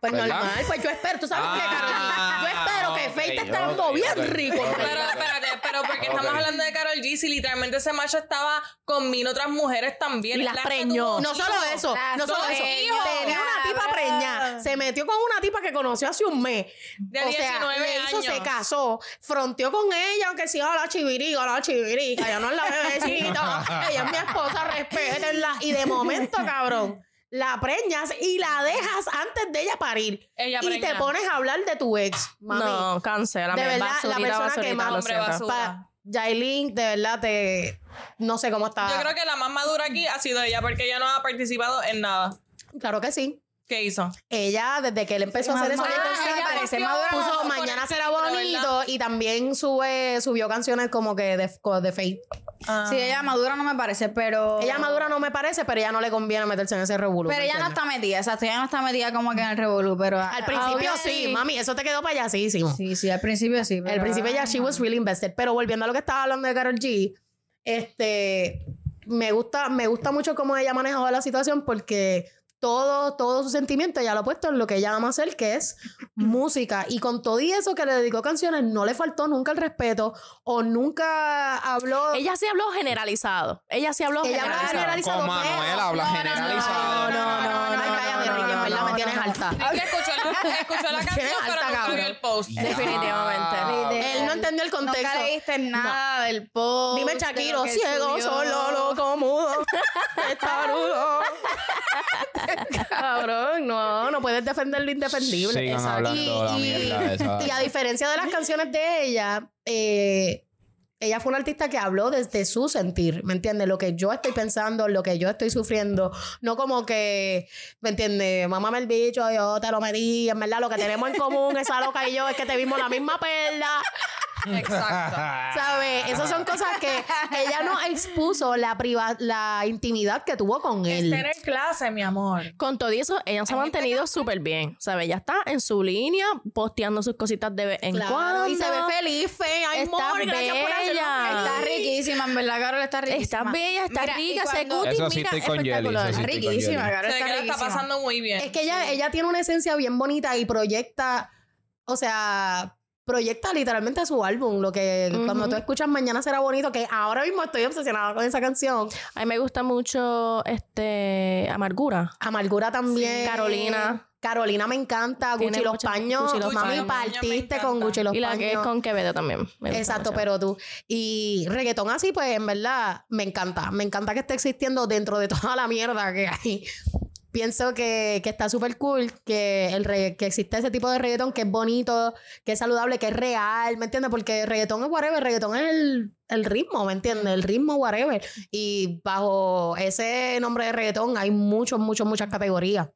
Pues ¿verdad? normal, pues yo espero, tú sabes qué, Carol G? Yo espero que Faith te esté dando bien rico. Pero espérate, pero porque estamos hablando de Carol G si literalmente ese macho estaba con mil otras mujeres también. Y las preñó. No solo eso, Las no solo eso. hijos, Tenía una tipa preñada. Se metió con una tipa que conoció hace un mes. De o sea, 19 le hizo, años. se casó, fronteó con ella, aunque sí, la chivirica, la chivirica, ya no es la bebecita. ella es mi esposa, respétenla. Y de momento, cabrón, la preñas y la dejas antes de ella parir. Ella y preña. te pones a hablar de tu ex, mami. No, cancela. De verdad, la basurita, persona que más- Yailin, de verdad, te... No sé cómo está. Yo creo que la más madura aquí ha sido ella porque ella no ha participado en nada. Claro que sí. ¿Qué hizo? Ella, desde que él empezó a hacer eso, entonces, ella ella parece madura puso Mañana el será bonito y también sube, subió canciones como que de, de Faith. Ah. Sí, ella madura no me parece, pero. Ella madura no me parece, pero ella no le conviene meterse en ese revuelo. Pero ella no está metida, exacto. Ella no está metida como que en el revolú, pero. Al principio sí, mami, eso te quedó payasísimo. Sí, sí, al principio sí. Al principio ya she was really invested. Pero volviendo a lo que estaba hablando de Karol G, este me gusta, me gusta mucho cómo ella ha manejado la situación porque todo, todo su sentimiento ella lo ha puesto en lo que ella ama hacer, que es música. Y con todo y eso que le dedicó canciones, no le faltó nunca el respeto o nunca habló. Ella sí habló generalizado. Ella sí habló Ella generalizado. generalizado. Pero- Manuel habla No, no, generalizado. No, no, no, no, no, cállate, no, Ricky, en no, verdad no, me no, tienes no, alta. Escuchó la, escuchó la canción, pero cabrón. vio el post. Definitivamente. Ah, Él no entendió el contexto. Nunca leíste nada del post. Dime Shakiro, ciego, solo, loco, mudo, testarudo. Cabrón, no, no puedes defender lo indefendible. Sigan Exacto. hablando la mierda esa. y a diferencia de las canciones de ella, eh, ella fue una artista que habló desde su sentir, ¿me entiendes? Lo que yo estoy pensando, lo que yo estoy sufriendo. No como que, ¿me entiendes? Mamá el bicho, yo te lo medí. En verdad, lo que tenemos en común, esa loca y yo, es que te vimos la misma perla. Exacto. ¿Sabes? Esas son cosas que ella no expuso la, priva la intimidad que tuvo con él. tener clase, mi amor. Con todo eso, ella se ha En mantenido súper bien. ¿Sabes? Ella está en su línea, posteando sus cositas de vez en Claro, cuando. y se ve feliz, fe. Ay, Está amor, gracias por hacerlo bella. Está riquísima, en verdad, Carol está riquísima. Está bella, está Mira, rica, se cuti, Eso sí mira, estoy con Jelly, espectacular. eso sí. Está estoy con riquísima, Jelly. Carol Se ve está que la está riquísima. pasando muy bien. Es que ella, ella tiene una esencia bien bonita y proyecta, o sea, proyecta literalmente su álbum. Lo que cuando tú escuchas Mañana será bonito, que ahora mismo estoy obsesionada con esa canción. A mí me gusta mucho este Amargura. Amargura también. Sí. Carolina. Carolina me encanta. Tiene Gucci los mucha- paños. Gucci los Mami, paños. Partiste con Gucci los y la paños. que es con Quevedo también. Exacto, mucho. pero tú. Y reggaetón así, pues en verdad me encanta. Me encanta que esté existiendo dentro de toda la mierda que hay. Pienso que, que está súper cool que, el regga- que existe ese tipo de reggaetón que es bonito, que es saludable, que es real, ¿me entiendes? Porque reggaetón es whatever, reggaetón es el, el ritmo, ¿me entiendes? El ritmo whatever. Y bajo ese nombre de reggaetón hay muchos, muchos, muchas categorías.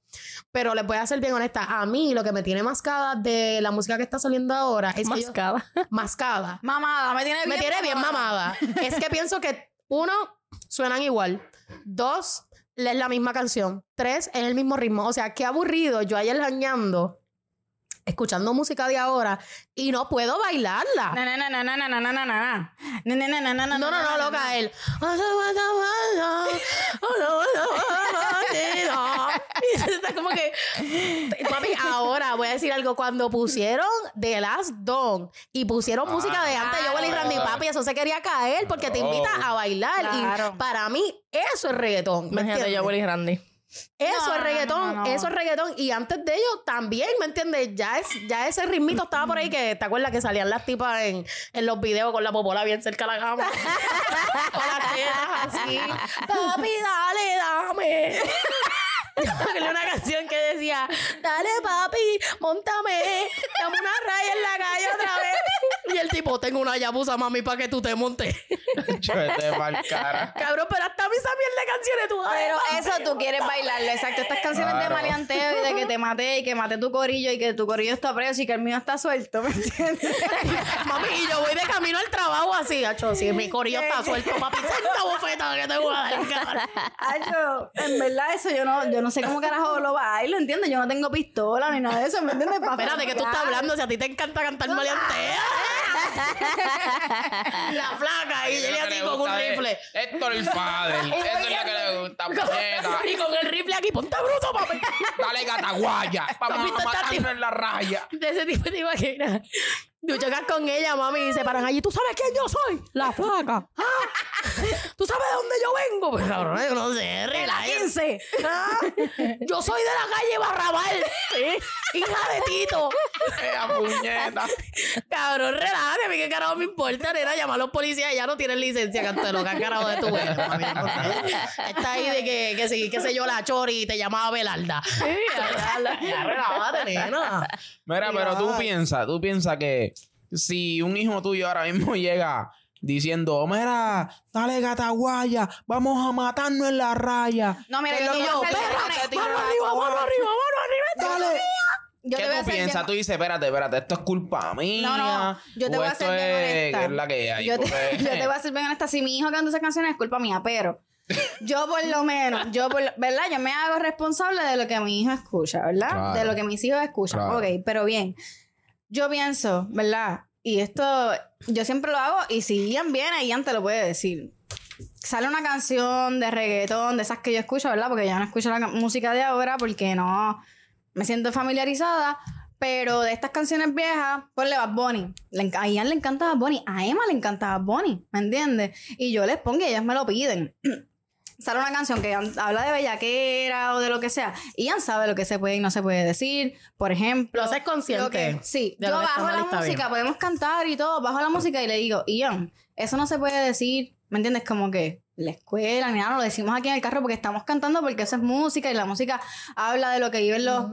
Pero les voy a ser bien honesta, a mí lo que me tiene mascada de la música que está saliendo ahora es que yo- Mascada. mascada Mamada, me tiene bien me tiene bien mamada. es que pienso que, uno, suenan igual. Dos, es la misma canción. Tres, es el mismo ritmo. O sea, qué aburrido yo ayer jañando, escuchando música de ahora y no puedo bailarla. Na, na, na, na, na, na, na. Na, na, na, na, na, na, No, no, na, no, na, loca, él. Y está como que. Papi, ahora voy a decir algo. Cuando pusieron The Last Dawn y pusieron música de antes, yo y Randy Papi, eso se quería caer porque te invita a bailar. Y para mí, eso es reggaetón. ¿me Imagínate yo, Willy Randy. Eso No, es reggaetón, no, no. eso es reggaetón. Y antes de ello también, ¿me entiendes? Ya, es, ya ese ritmito estaba por ahí que, ¿te acuerdas que salían las tipas en, en los videos con la popola bien cerca de la cama? con las así. Papi, dale, dame. Yo una canción que decía, dale papi, montame, dame una raya en la calle otra vez. Y el tipo, tengo una yabusa, mami, para que tú te montes. Chete pa'l cara. Cabrón, pero hasta a mí esa mierda de canciones tú Pero papi. eso tú quieres bailarlo, exacto. Estas canciones de Claro. maleanteo y de que te maté y que maté tu corillo y que tu corillo está preso y que el mío está suelto, ¿me entiendes? Mami, y yo voy de camino al trabajo así, acho, si mi corillo está suelto, papi, senta bofeta que te voy a dar, cara. Ay, yo, en verdad, eso yo no, yo no sé cómo carajo lo bailo, ¿entiendes? Yo no tengo pistola ni nada de eso, ¿me entiendes? Pa' Espérate, que tú estás hablando, si a ti te encanta cantar maleantea. La flaca, y ella así con un de rifle. Héctor el Fader. Eso es lo que le gusta, puñeta. Y con el rifle aquí, ponte bruto, papi. Dale gataguaya. Vamos Papi, a matarnos en la raya. De ese tipo te imaginas. Tú chocas con ella, mami, y se paran allí. ¿Tú sabes quién yo soy? La flaca. Ah, ¿Tú sabes de dónde yo vengo? Pues cabrón, yo no sé, la. 15. Ah, Yo soy de la calle Barrabal. Sí, Hija de Tito. Esa puñeta. Cabrón, relájate. A mí qué carajo me importa, nena. Llamar a los policías. Ya no tienen licencia, canto lo que carajo de tu eres, mami. Está ahí de que, que sí, qué sé yo, la chori y te llamaba Belarda. Ya, relájate, nena. Mira, pero tú piensas, tú piensas que si un hijo tuyo ahora mismo llega diciendo, mira, dale gataguaya, vamos a matarnos en la raya. No, mira, ¿Qué yo. Tira Mano arriba, mano arriba, mano arriba. Dale. Yo ¿Qué tú piensas? Tú dices, espérate, espérate, esto es culpa mía. No, no, yo te voy a ser bien es, honesta. es la que hay. Yo te, yo voy a ser bien honesta. Si mi hijo canta esas canciones es culpa mía, pero yo por lo menos, yo por, lo- ¿verdad? Yo me hago responsable de lo que mi hijo escucha, ¿verdad? Claro. De lo que mis hijos escuchan. Claro. Ok, pero bien. Yo pienso, ¿verdad? Y esto yo siempre lo hago y si Ian viene, Ian te lo puede decir. Sale una canción de reggaetón, de esas que yo escucho, ¿verdad? Porque yo no escucho la ca- música de ahora porque no me siento familiarizada. Pero de estas canciones viejas, ponle Bad Bunny. Le a Ian le encanta Bad Bunny. A Emma le encanta Bad Bunny. ¿Me entiendes? Y yo les pongo y ellas me lo piden. Sale una canción que habla de bellaquera o de lo que sea. Ian sabe lo que se puede y no se puede decir. Por ejemplo. Lo haces consciente lo que- sí. de Yo bajo la música, bien. podemos cantar y todo. Bajo la música y le digo, Ian, eso no se puede decir. ¿Me entiendes? Como que la escuela, ni nada, lo decimos aquí en el carro porque estamos cantando porque eso es música y la música habla de lo que viven los,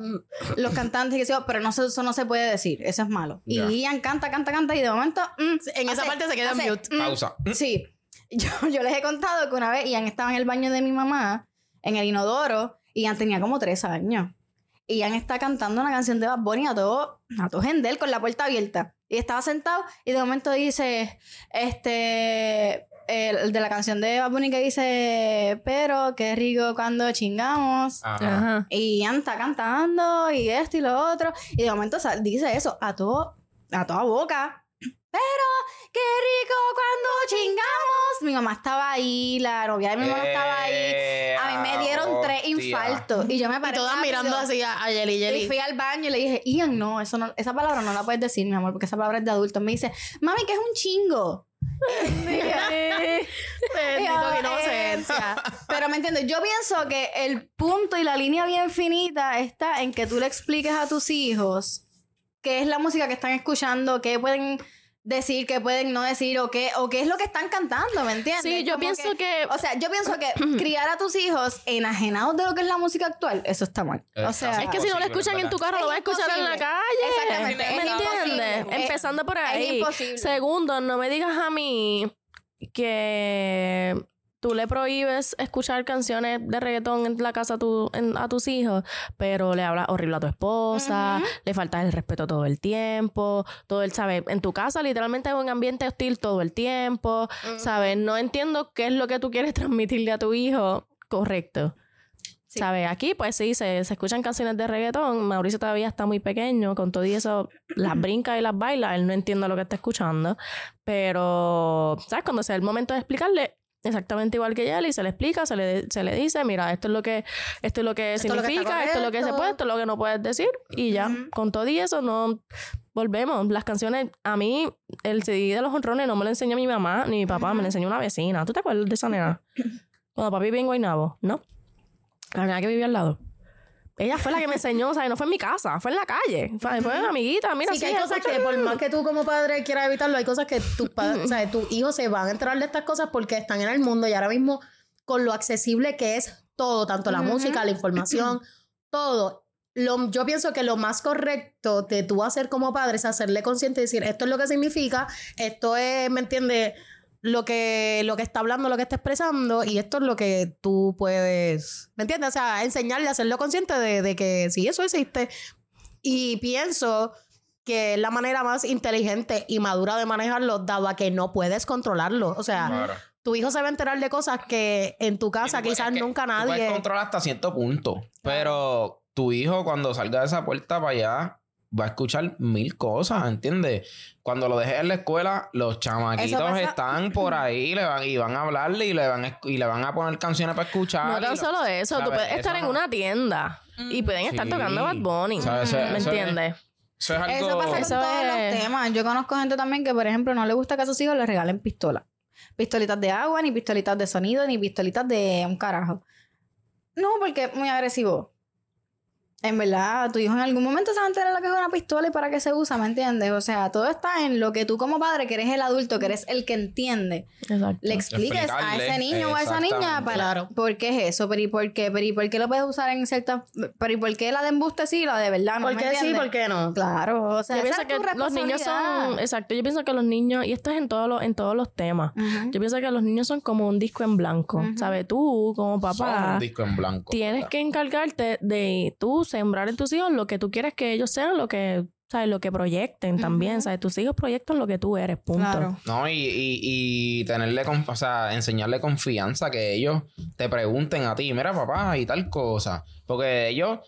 los cantantes y pero no, se- eso no se puede decir, eso es malo. Ya. Y Ian canta, canta, canta y de momento... mm, En esa hace- parte se queda hace, mute. mm, Pausa. Sí. Yo, yo les he contado que una vez Ian estaba en el baño de mi mamá, en el inodoro, y Ian tenía como tres años. Y Ian está cantando una canción de Bad Bunny a todo, a todo gendel con la puerta abierta. Y estaba sentado y de momento dice, este, el de la canción de Bad Bunny que dice, pero qué rico cuando chingamos. Ajá. Y Ian está cantando y esto y lo otro. Y de momento dice eso a todo, a toda boca. Pero qué rico cuando chingamos. Mi mamá estaba ahí, la novia de mi mamá estaba ahí. Eh, A mí me dieron tres hostia. infartos. Y yo me Y paré. todas rápido. mirando así a, a Jelly Y Jelly. fui al baño y le dije, Ian, no, eso no, esa palabra no la puedes decir, mi amor, porque esa palabra es de adultos. Me dice, mami, que es un chingo. Eh. Pero me entiendes, yo pienso que el punto y la línea bien finita está en que tú le expliques a tus hijos qué es la música que están escuchando, qué pueden decir, qué pueden no decir, o qué, o qué es lo que están cantando, ¿me entiendes? Sí, yo Como pienso que- O sea, yo pienso que criar a tus hijos enajenados de lo que es la música actual, eso está mal. O sea, Es que si no lo escuchan en tu carro, lo Es vas a escuchar en la calle. Exactamente, ¿Me es entiendes? Empezando por Es ahí. imposible. Segundo, no me digas a mí que tú le prohíbes escuchar canciones de reggaetón en la casa a, tu- en- a tus hijos, pero le hablas horrible a tu esposa, le faltas el respeto todo el tiempo, todo el, ¿sabes? En tu casa literalmente es un ambiente hostil todo el tiempo, ¿sabes? No entiendo qué es lo que tú quieres transmitirle a tu hijo correcto. Sí. ¿Sabes? Aquí, pues sí, se, se escuchan canciones de reggaetón. Mauricio todavía está muy pequeño, con todo y eso, las brinca y las baila. Él no entiende lo que está escuchando. Pero, ¿sabes? Cuando sea el momento de explicarle, exactamente igual que Yeli, se le explica, se le, se le dice, mira, esto es lo que, esto es lo que Esto es lo que está significa, esto es lo que se puede, esto es lo que no puedes decir. Y ya, con todo y eso, no. Volvemos. Las canciones, a mí, el CD de los honrones no me lo enseñó mi mamá ni mi papá, me lo enseñó una vecina. ¿Tú te acuerdas de esa nena? Cuando papi vivía en Guaynabo, ¿no? La nena que vivía al lado. Ella fue la que me enseñó, o sea, no fue en mi casa, fue en la calle. Fue, fue una amiguita, mira, Sí, que hay cosas que por más que tú como padre quieras evitarlo, hay cosas que tus padres, o sea, tus hijos se van a enterar de estas cosas porque están en el mundo y ahora mismo con lo accesible que es todo, tanto la música, la información, todo. Lo, yo pienso que lo más correcto de tú hacer como padre es hacerle consciente y decir, esto es lo que significa, esto es, ¿me entiendes? Lo que, lo que está hablando, lo que está expresando, y esto es lo que tú puedes, ¿me entiendes? O sea, enseñarle, hacerlo consciente de, de que sí, eso existe. Y pienso que es la manera más inteligente y madura de manejarlo, dado a que no puedes controlarlo. O sea, Claro. tu hijo se va a enterar de cosas que en tu casa tú quizás es que nunca tú Puedes nadie. controlar hasta cierto punto. Pero tu hijo, cuando salga de esa puerta para allá, va a escuchar mil cosas, ¿entiendes? Cuando lo dejes en la escuela, los chamaquitos pasa- están por ahí le van, y van a hablarle y le van a, y le van a poner canciones para escuchar. No tan lo- solo eso, tú puedes estar Eso en no- una tienda y pueden estar Sí. tocando Bad Bunny. Eso- ¿Me es- entiendes? Eso es algo... Eso pasa con Eso todos es- los temas. Yo conozco gente también que, por ejemplo, no le gusta que a sus hijos le regalen pistolas. Pistolitas de agua, ni pistolitas de sonido, ni pistolitas de un carajo. No, porque es muy agresivo. En verdad, tu hijo en algún momento se va a enterar lo que es una pistola y para qué se usa, ¿me entiendes? O sea, todo está en lo que tú como padre, que eres el adulto, que eres el que entiende, Exacto. le expliques a ese niño o a esa niña para Claro. por qué es eso, pero y por qué, pero y por qué lo puedes usar en ciertas, pero y por qué la de embuste sí y la de verdad no. ¿Por ¿me qué sí? ¿Por qué no? Claro, o sea, yo esa pienso es que tu los niños son, exacto, yo pienso que los niños, y esto es en todos los, en todos los temas, yo pienso que los niños son como un disco en blanco. ¿sabes? Tú, como son papá, un disco en blanco. tienes que encargarte de tú sembrar en tus hijos lo que tú quieres que ellos sean, lo que, ¿sabes? Lo que proyecten también. ¿sabes? Tus hijos proyectan lo que tú eres, punto. Claro. No, y, y, y tenerle, o sea, enseñarle confianza, que ellos te pregunten a ti, mira papá, y tal cosa. Porque ellos,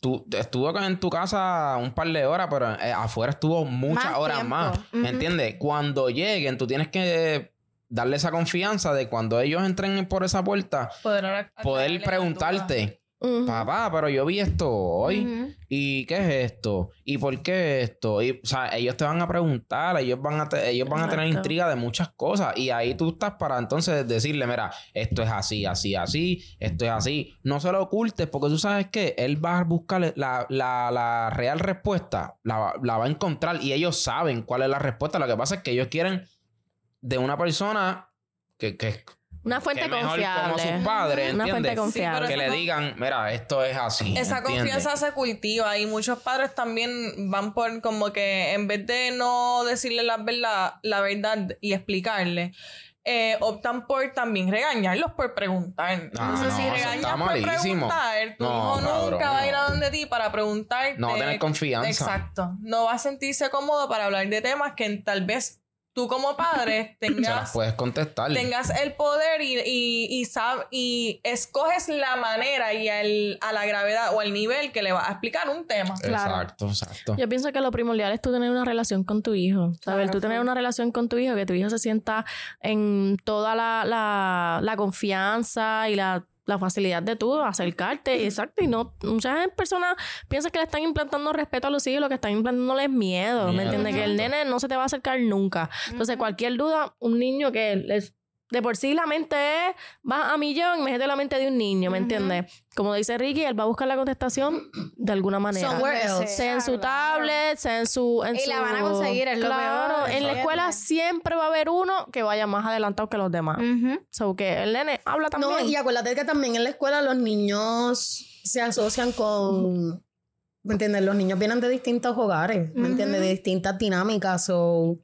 tú estuvo en tu casa un par de horas, pero eh, afuera estuvo muchas Más horas tiempo. más. Ujú. ¿Entiendes? Cuando lleguen, tú tienes que darle esa confianza de cuando ellos entren por esa puerta, Poder, aclararle papá, pero yo vi esto hoy. ¿Y qué es esto? ¿Y por qué esto? Y, o sea, ellos te van a preguntar, ellos van a, te- ellos van a tener intriga de muchas cosas. Y ahí tú estás para entonces decirle, mira, esto es así, así, así, esto es así. No se lo ocultes porque tú sabes que él va a buscar la, la- la real respuesta, la, va- la va a encontrar y ellos saben cuál es la respuesta. Lo que pasa es que ellos quieren de una persona que, que Una fuente mejor como confiable. sus padres, Una fuente ¿entiendes? confiable. que pero le digan, mira, esto es así. Esa ¿entiendes? confianza se cultiva y muchos padres también van por como que en vez de no decirle la verdad, la verdad y explicarle, eh, optan por también regañarlos por preguntar. No, Entonces, no, si regañas por malísimo. preguntar, tu No, hijo cabrón, nunca va a ir no. a donde ti para preguntarte. No va a tener confianza. Exacto. No va a sentirse cómodo para hablar de temas que tal vez tú como padre Se las tengas puedes contestar. tengas el poder y, y, y, sab- y escoges la manera y el, a la gravedad o al nivel que le vas a explicar un tema. Claro. Exacto, exacto. Yo pienso que lo primordial es tú tener una relación con tu hijo. ¿Sabes? Claro, tú tener una relación con tu hijo, que tu hijo se sienta en toda la, la, la confianza y la, la facilidad de tú acercarte. Exacto. Y no, muchas personas piensan que le están implantando respeto a los hijos, lo que están implantándoles es miedo. ¿Me entiendes? Que el nene no se te va a acercar nunca. Entonces, cualquier duda, un niño que les- de por sí la mente es, va a millón, imagínate la mente de un niño, ¿me entiendes? Como dice Ricky, él va a buscar la contestación de alguna manera. Somewhere else. Sea en su tablet, sea en su... En Y su... la van a conseguir, es lo Claro, peor. en la escuela siempre va a haber uno que vaya más adelantado que los demás. Ujú. So que el nene habla también. No, y acuérdate que también en la escuela los niños se asocian con. ¿Me entiendes? Los niños vienen de distintos hogares, ¿me Ujú. entiendes? De distintas dinámicas. So,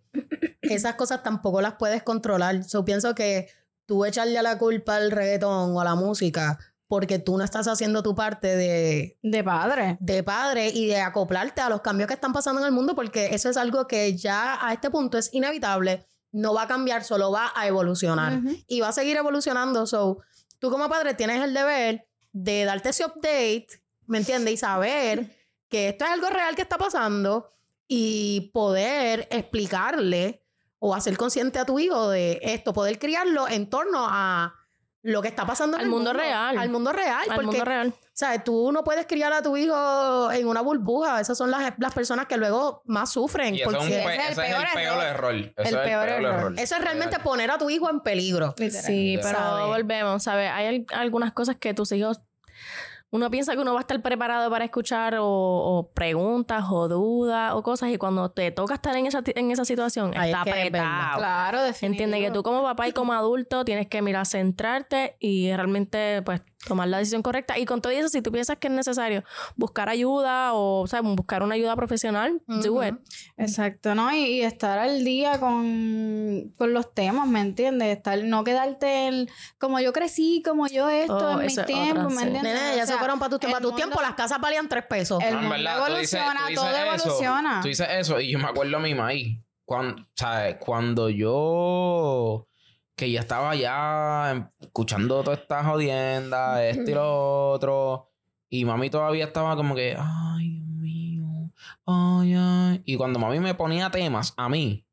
esas cosas tampoco las puedes controlar. So, pienso que tú echarle la culpa al reggaetón o a la música porque tú no estás haciendo tu parte de, De padre. de padre y de acoplarte a los cambios que están pasando en el mundo, porque eso es algo que ya a este punto es inevitable, no va a cambiar, solo va a evolucionar y va a seguir evolucionando. So, tú como padre tienes el deber de darte ese update, ¿me entiendes? Y saber que esto es algo real que está pasando y poder explicarle o hacer consciente a tu hijo de esto, poder criarlo en torno a lo que está pasando en el mundo real. Al mundo real. Al porque mundo real. ¿Sabes? Tú no puedes criar a tu hijo en una burbuja. Esas son las, las personas que luego más sufren. Y eso es, un ese es el ese es el peor error. error. Ese El es el peor peor error. error. eso es realmente poner a tu hijo en peligro. Literal. Sí, pero ¿Sabes? volvemos, ¿sabes? Hay al- algunas cosas que tus hijos... Uno piensa que uno va a estar preparado para escuchar o, o preguntas o dudas o cosas y cuando te toca estar en esa, en esa situación Ahí está es que es verdad. apretado. Claro, definitivamente. Entiende que tú como papá y como adulto tienes que mirar, centrarte y realmente pues tomar la decisión correcta. Y con todo eso, si tú piensas que es necesario buscar ayuda o, o sea, buscar una ayuda profesional, do Ujú. it. Exacto, ¿no? Y, y estar al día con, con los temas, ¿me entiendes? Estar, no quedarte el, como yo crecí, como yo esto Oh, en mis es otra, tiempos, sí. ¿me entiendes? Nene, ya O se fueron para tus tiempos. Para tus tiempos mundo- las casas valían tres pesos. El No, mundo verdad, tú dices- evoluciona, tú dices todo eso, evoluciona. Tú dices eso y yo me acuerdo a mi maíz. Cuando, ¿sabes? Cuando yo... Que ya estaba ya escuchando toda esta jodienda, esto y lo otro. Y mami todavía estaba como que... Ay, Dios mío. Ay, ay. Y cuando mami me ponía temas a mí.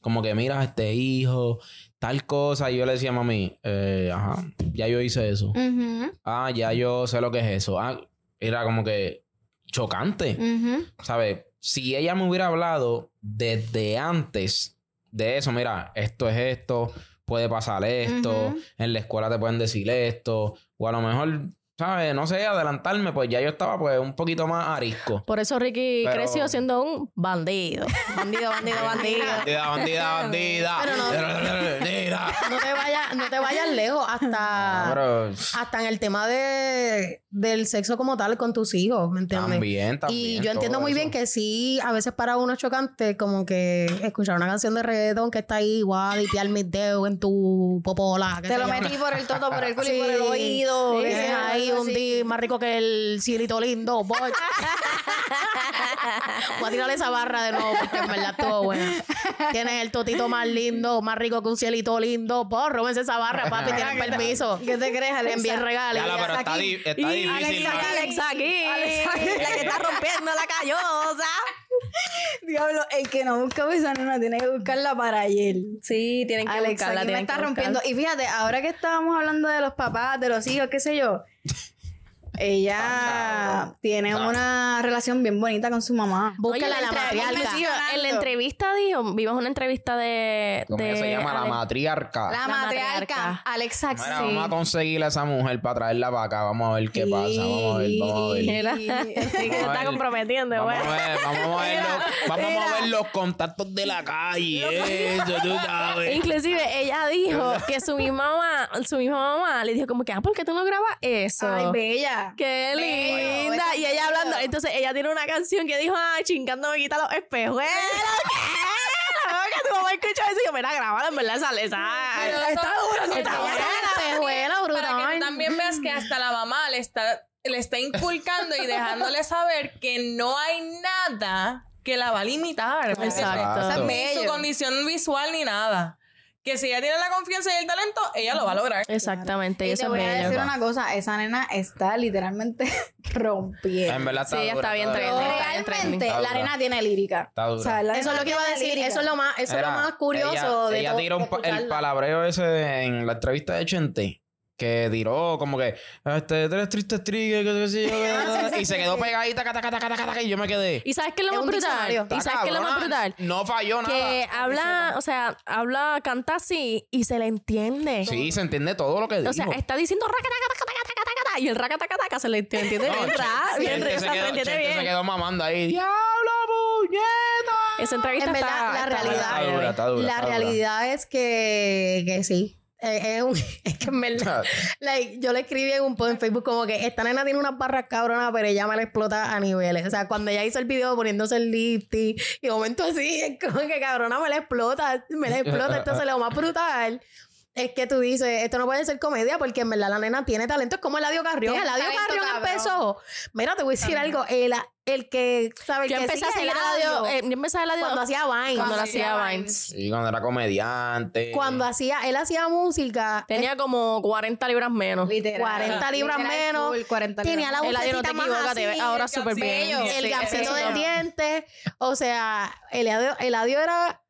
Como que mira este hijo, tal cosa. Y yo le decía a mami, eh, ajá, ya yo hice eso. Ujú, Ah, ya yo sé lo que es eso. Ah, era como que chocante. ujú. ¿Sabes? Si ella me hubiera hablado desde antes de eso, mira, esto es esto, puede pasar esto, en la escuela te pueden decir esto, o a lo mejor, ¿sabes? No sé, adelantarme, pues ya yo estaba pues un poquito más arisco. Por eso Ricky Pero- creció siendo un bandido. Bandido, bandido, bandido. Bandida, bandida, bandida. Pero no- bandida. No te vayas, no te vayas lejos hasta, pero hasta en el tema de, del sexo como tal con tus hijos, ¿me entiendes? también, también. Y yo entiendo todo muy eso. bien que sí, a veces para uno es chocante como que escuchar una canción de reggaetón que está ahí, igual, y piar mis dedos en tu popola. qué Te sé lo yo. metí por el toto, por el culo y Sí. por el oído. yo, ahí un día más rico que el cielito lindo. Voy. Voy a tirarle esa barra de nuevo porque en verdad estuvo buena. Tienes el totito más lindo, más rico que un cielito lindo. Por róbense esa barra, papi, tienen permiso. ¿Qué te crees, Alexa? Envíen regales. Ya, la, pero está, di- está difícil. Alexa, ¿no? Alexa aquí. La que está rompiendo la callosa. Diablo, el que no busca esa nena tiene que buscarla para ayer. Sí, tienen que Alexa, buscarla. aquí me tienen está que buscar. rompiendo. Y fíjate, ahora que estábamos hablando de los papás, de los hijos, qué sé yo. Ella tiene una relación bien bonita con su mamá. Búscala Oye, la matriarca. en la entrevista dijo, vimos una entrevista de... ¿Cómo de se llama? La matriarca. La, La matriarca, matriarca. Alexa Mira, sí. vamos a conseguirle a esa mujer para traerla para acá. Vamos a ver qué pasa. Vamos a ver, vamos a ver. Sí, que se Vamos a está ver. comprometiendo, Vamos güey. a ver, vamos a ver, los, vamos a ver los contactos de la calle. Eso, tú sabes. Inclusive ella dijo que su misma mamá, su misma mamá le dijo como que, ah, ¿por qué tú no grabas eso? Ay, bella. Qué linda. Y ella hablando, entonces ella tiene una canción que dijo, ay, chingando me quita los espejuelos. ¿Qué? que tu mamá escuchó eso y yo, mira, grabala, en verdad, esa, está dura, está Ella dura. Espejuelo, Para que tú brutal. también veas que hasta la mamá le está, le está inculcando y dejándole saber que no hay nada que la va a limitar. Exacto. O sea, ni su condición visual ni nada. Que si ella tiene la confianza y el talento, ella lo va a lograr. Exactamente, y Y eso te voy a decir una cosa, esa nena está literalmente rompiendo. En verdad está Sí, ella dura, está bien. Realmente, Está la nena tiene lírica. Está dura. O sea, la Eso es lo que iba a decir. lírica. Eso es lo más, eso es lo más curioso ella, de ella todo- tiró de un pa- el palabreo ese en la entrevista de Chente. Que tiró como que este tres tristes trigues que qué sé yo, y se quedó pegadita cata, cata, cata, cata, y yo me quedé ¿Y sabes qué es lo más brutal? ¿Y sabes qué es lo más brutal? no falló nada Que habla, o sea, habla, canta así y se le entiende. sí se entiende todo lo que dijo O sea, está diciendo y el racatacataca se le entiende No, bien bien se quedó- entiende Chente se bien. quedó mamando ahí diablo puñeta Esa entrevista En verdad, está, la está realidad- está dura está dura La realidad es que, que sí. Eh, es, un- es que en verdad, like, yo le escribí en un post en Facebook como que esta nena tiene unas barras cabronas, pero ella me la explota a niveles. O sea, cuando ella hizo el video poniéndose el lifty y de momento así, es como que cabrona me la explota, me la explota. Entonces, lo más brutal es que tú dices, esto no puede ser comedia porque en verdad la nena tiene talento. Es como Eladio Carrión. Tiene Eladio Carrión cabrón. empezó. Mira, te voy a decir algo. El, el que, ¿sabes? Yo El que empecé a hacer Eladio eh, yo empecé a hacer radio cuando hacía Vine. cuando lo hacía Vines. Vines. sí cuando era comediante Cuando hacía, él hacía música. Tenía como 40 libras menos. Literal. 40 libras Literal, menos. full 40 Tenía la libras. Eladio, no te equivocas, te ves ahora el súper bien. el Sí, gapcito eso. del diente. O sea, Eladio, Eladio era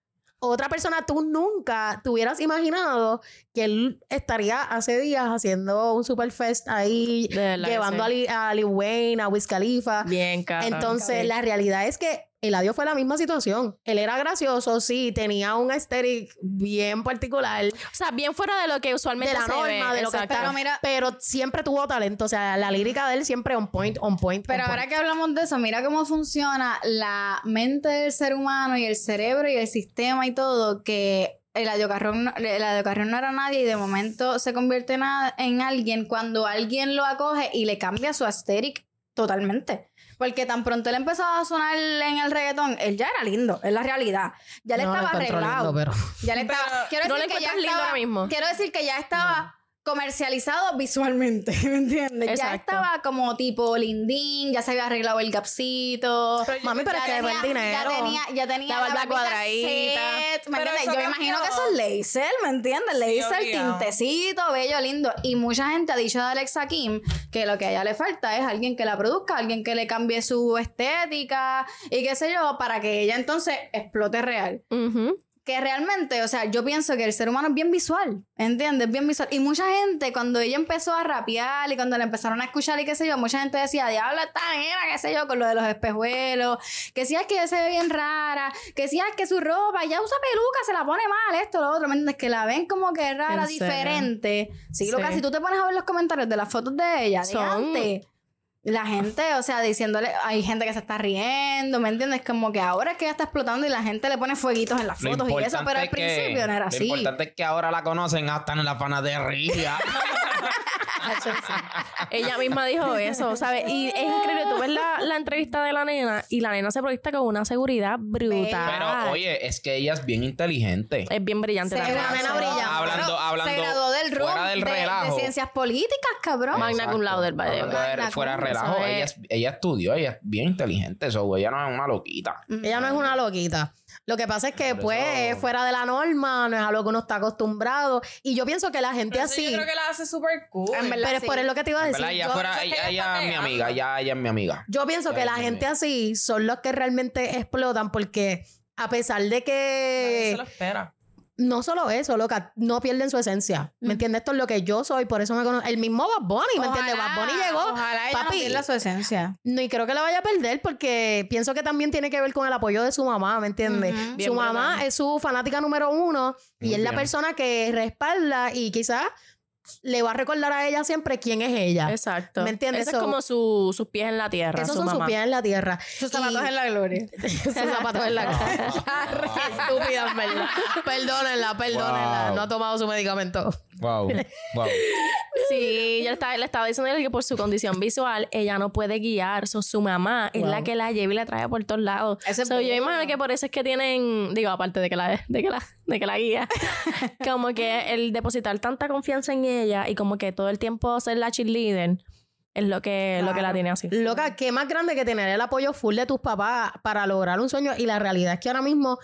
otra persona. Tú nunca te hubieras imaginado que él estaría hace días haciendo un superfest ahí, llevando sí. a, Li- a Lil Wayne, a Wiz Khalifa. Bien, cara. Entonces, la realidad es que Eladio fue la misma situación. Él era gracioso, sí, tenía un aesthetic bien particular. O sea, bien fuera de lo que usualmente de la se norma, ve. de lo que. Pero mira- pero siempre tuvo talento. O sea, la lírica de él siempre on point, on point. Pero on ahora point. que hablamos de eso, mira cómo funciona la mente del ser humano y el cerebro y el sistema y todo, que el adiocarrón, no- el adiocarrón no era nadie y de momento se convierte en, a- en alguien cuando alguien lo acoge y le cambia su aesthetic totalmente. Porque tan pronto él empezó a sonar en el reggaetón, él ya era lindo, es la realidad. Ya le No estaba arreglado. lindo, pero- Ya le Pero estaba. No que ya encuentras lindo ahora mismo. Quiero decir que ya estaba comercializado visualmente, ¿me entiendes? Ya estaba como tipo lindín, ya se había arreglado el gapcito. Mami, pero es que tenía, el dinero. Ya tenía, ya tenía La barba cuadradita. set, ¿me Pero entiendes? Yo me imagino que eso es laser, ¿me entiendes? Laser, obligado. tintecito, bello, lindo. Y mucha gente ha dicho de Alexa Kim que lo que a ella le falta es alguien que la produzca, alguien que le cambie su estética y qué sé yo, para que ella entonces explote real. Que realmente, o sea, yo pienso que el ser humano es bien visual, ¿entiendes? Bien visual. Y mucha gente, cuando ella empezó a rapear y cuando la empezaron a escuchar y qué sé yo, mucha gente decía, diablo, esta nena, qué sé yo, con lo de los espejuelos, que si es que ella se ve bien rara, que si es que su ropa ya usa peluca, se la pone mal, esto, lo otro, ¿me entiendes? Que la ven como que rara, diferente. Sí, Sí. Lucas, si tú te pones a ver los comentarios de las fotos de ella, de Son- antes, la gente, o sea, diciéndole, hay gente que se está riendo, ¿me entiendes? Como que ahora es que ella está explotando y la gente le pone fueguitos en las Lo fotos y eso, pero al que- principio no era Lo así. importante es que ahora la conocen hasta en la panadería. Ella misma dijo eso, ¿sabes? Y es increíble, tú ves la, la entrevista de la nena y la nena se proyecta con una seguridad brutal. Pero oye, es que ella es bien inteligente. es bien brillante Se la nena brillante. Hablando- hablando se graduó del fuera del de- de, relajo. ciencias políticas, cabrón. Magna cum laude del Magna fuera de cum, relajo, es- ella, es- ella estudió, ella es bien inteligente, eso, ella no es una loquita. Ella no es una loquita. Lo que pasa es que, Por pues, eso- es fuera de la norma, no es a lo que uno está acostumbrado. Y yo pienso que la gente Pero así. yo creo que la hace súper cool. En verdad, Pero es sí. por lo que te iba a decir. ella, yo, fuera, ella, ella ella es mi amiga, ya ella es mi amiga. yo pienso que la es gente amiga. así son los que realmente explotan porque a pesar de Nadie que se lo espera. No solo eso, loca, no pierden su esencia. ¿Me entiendes? Esto es lo que yo soy, por eso me conozco. El mismo Bad Bunny, ¿me entiendes? Bad Bunny llegó. Ojalá ella no papi, pierda su esencia. No, y creo que la vaya a perder porque pienso que también tiene que ver con el apoyo de su mamá, ¿me entiendes? Su mamá es su fanática número uno y Muy es la persona que respalda y quizás le va a recordar a ella siempre quién es ella. Exacto. ¿Me entiendes? Eso So- es como su- sus pies en la tierra, Esos su son mamá. sus pies en la tierra. Sus zapatos Y- en la gloria. sus zapatos en la cara. Qué estúpida, en verdad. Perdónenla, perdónenla. Wow. No ha tomado su medicamento. Wow, wow. Sí, yo le estaba, le estaba diciendo que por su condición visual ella no puede guiar. So, su mamá es Wow. la que la lleva y la trae por todos lados. Eso es So, yo imagino que por eso es que tienen, digo, aparte de que la, de que la, de que la guía, como que el depositar tanta confianza en ella y como que todo el tiempo ser la cheerleader es lo que, lo que la tiene así. Loca, qué más grande que tener el apoyo full de tus papás para lograr un sueño. Y la realidad es que ahora mismo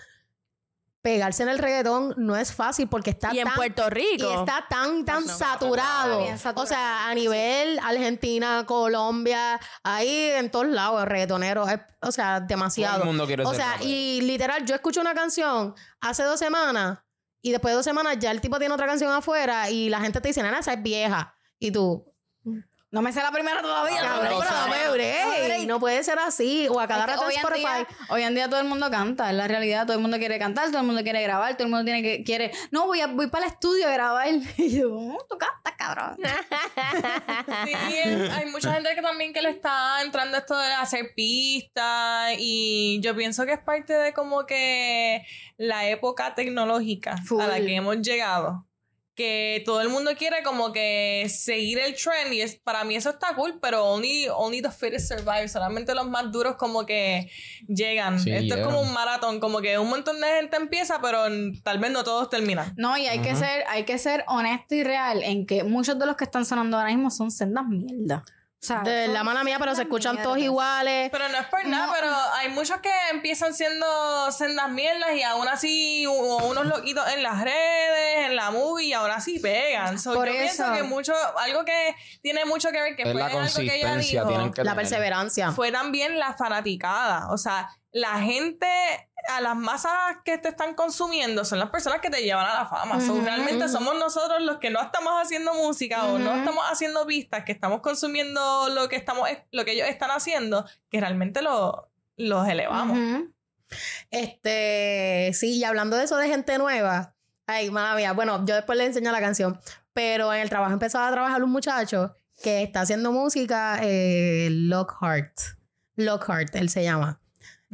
pegarse en el reggaetón no es fácil porque está Y en tan Puerto Rico. Y está tan, tan No. saturado. O sea, a nivel Argentina, Colombia, ahí en todos lados, el reggaetonero. es- o sea, demasiado. Todo el mundo quiere o ser sea, rapero. y literal, yo escucho una canción hace dos semanas y después de dos semanas ya el tipo tiene otra canción afuera y la gente te dice, nena, esa es vieja. Y tú, No me sé la primera todavía. Ah, cabrón, pero dame break. break. No puede ser así. O a cada Es que rato en hoy, en Spotify. día, hoy en día todo el mundo canta, es la realidad, todo el mundo quiere cantar, todo el mundo quiere grabar, todo el mundo tiene que quiere, no voy a voy para el estudio a grabar y yo, "Oh, tú cantas, cabrón. Sí, hay mucha gente que también que le está entrando esto de hacer pistas y yo pienso que es parte de como que la época tecnológica Full. a la que hemos llegado. Que todo el mundo quiere como que seguir el trend y es, para mí eso está cool, pero only, only the fittest survive. Solamente los más duros como que llegan. Sí, Esto es como un maratón, como que un montón de gente empieza, pero tal vez no todos terminan. No, y hay que ser, hay que ser honesto y real en que muchos de los que están sonando ahora mismo son sendas mierda. O sea, De la mala mía, pero se escuchan todos iguales. Pero no es por nada, No. pero hay muchos que empiezan siendo sendas mierdas y aún así u- unos loquitos en las redes, en la movie y ahora sí pegan. So, Por yo eso. pienso que mucho, algo que tiene mucho que ver, que Es fue la algo que ella dijo, La tener. perseverancia. fue también la fanaticada. O sea, la gente, a las masas que te están consumiendo son las personas que te llevan a la fama. So, Ujú, realmente somos nosotros los que no estamos haciendo música o no estamos haciendo pistas, que estamos consumiendo lo que estamos, lo que ellos están haciendo, que realmente lo, los elevamos. Este, sí, y hablando de eso de gente nueva, ay, madre mía, bueno, yo después le enseño la canción, pero en el trabajo empezaba a trabajar un muchacho que está haciendo música, eh, Lockhart. Lockhart, él se llama.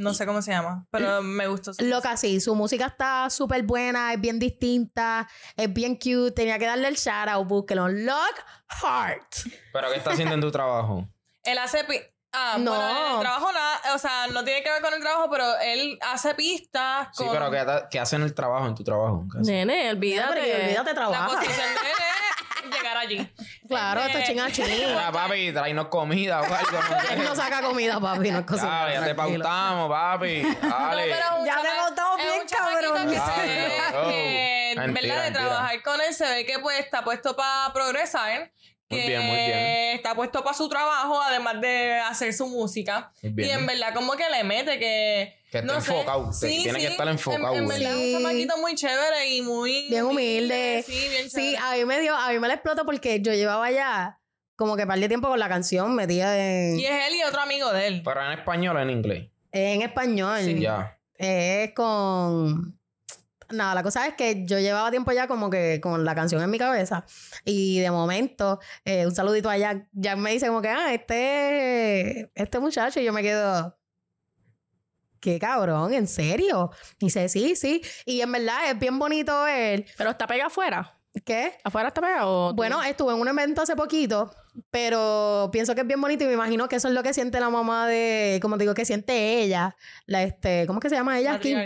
No sé cómo se llama, pero me gustó. su Loca, sí, su música está súper buena, es bien distinta, es bien cute, tenía que darle el shout out, búsquelo. Lockhart. ¿Pero qué está haciendo en tu trabajo? Él hace... Ah, No. bueno, en el trabajo nada, o sea, no tiene que ver con el trabajo, pero él hace pistas Sí, con... pero ¿qué, qué hacen el trabajo en tu trabajo? Nene, olvídate. que olvídate La trabaja. posición de él es llegar allí. Claro, esto es chinga Mira, papi, tráenos comida o algo. No sé. Él no saca comida, papi, no. Dale, ya te pautamos, papi. Dale. No, pero es un Ya te chama- es bien, un chamaquito cabrón. que se ve Claro. que. Mentira, ¿verdad? De mentira. trabajar con él se ve que pues está puesto para progresar. Muy que bien, muy bien. Está puesto para su trabajo, además de hacer su música. Muy bien. Y en verdad, como que le mete que. Que está no sé. enfocado, te- tiene que estar enfocado, En, en verdad, Sí. un chamaquito muy chévere y muy. Bien humilde. Sí, bien Sí, chévere. a mí me dio, a mí me la explotó porque yo llevaba ya como que par de tiempo con la canción metida en, Y es él y otro amigo de él. Pero en español o en inglés. en español. Sí. Ya. Es con. Nada, la cosa es que yo llevaba tiempo ya como que con la canción en mi cabeza. Y de momento, eh, un saludito a Jack. Jack me dice como que, ah, este, este muchacho. Y yo me quedo. Qué cabrón, ¿en serio? Y dice, sí, sí. Y en verdad es bien bonito ver. Pero está pegado afuera. ¿Qué? ¿Afuera está pegado? Bueno, estuve en un evento hace poquito, pero pienso que es bien bonito y me imagino que eso es lo que siente la mamá de, como te digo, que siente ella, la este, ¿cómo es que se llama ella? Kim?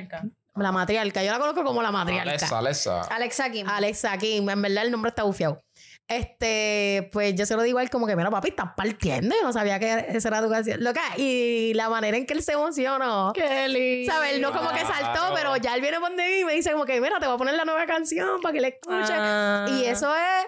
La matriarca, yo la conozco como la matriarca. Alexa, Alexa. Alexa Kim. Alexa Kim, en verdad el nombre está bufiado. Este, pues yo se lo digo a él como que, mira, papi, estás partiendo. Yo no sabía que esa era tu canción. Loca, y la manera en que él se emocionó. Qué lindo. ¿Sabes? Él no como que saltó, pero ya él viene por mí y me dice como que, mira, te voy a poner la nueva canción para que la escuches. Ah. Y eso es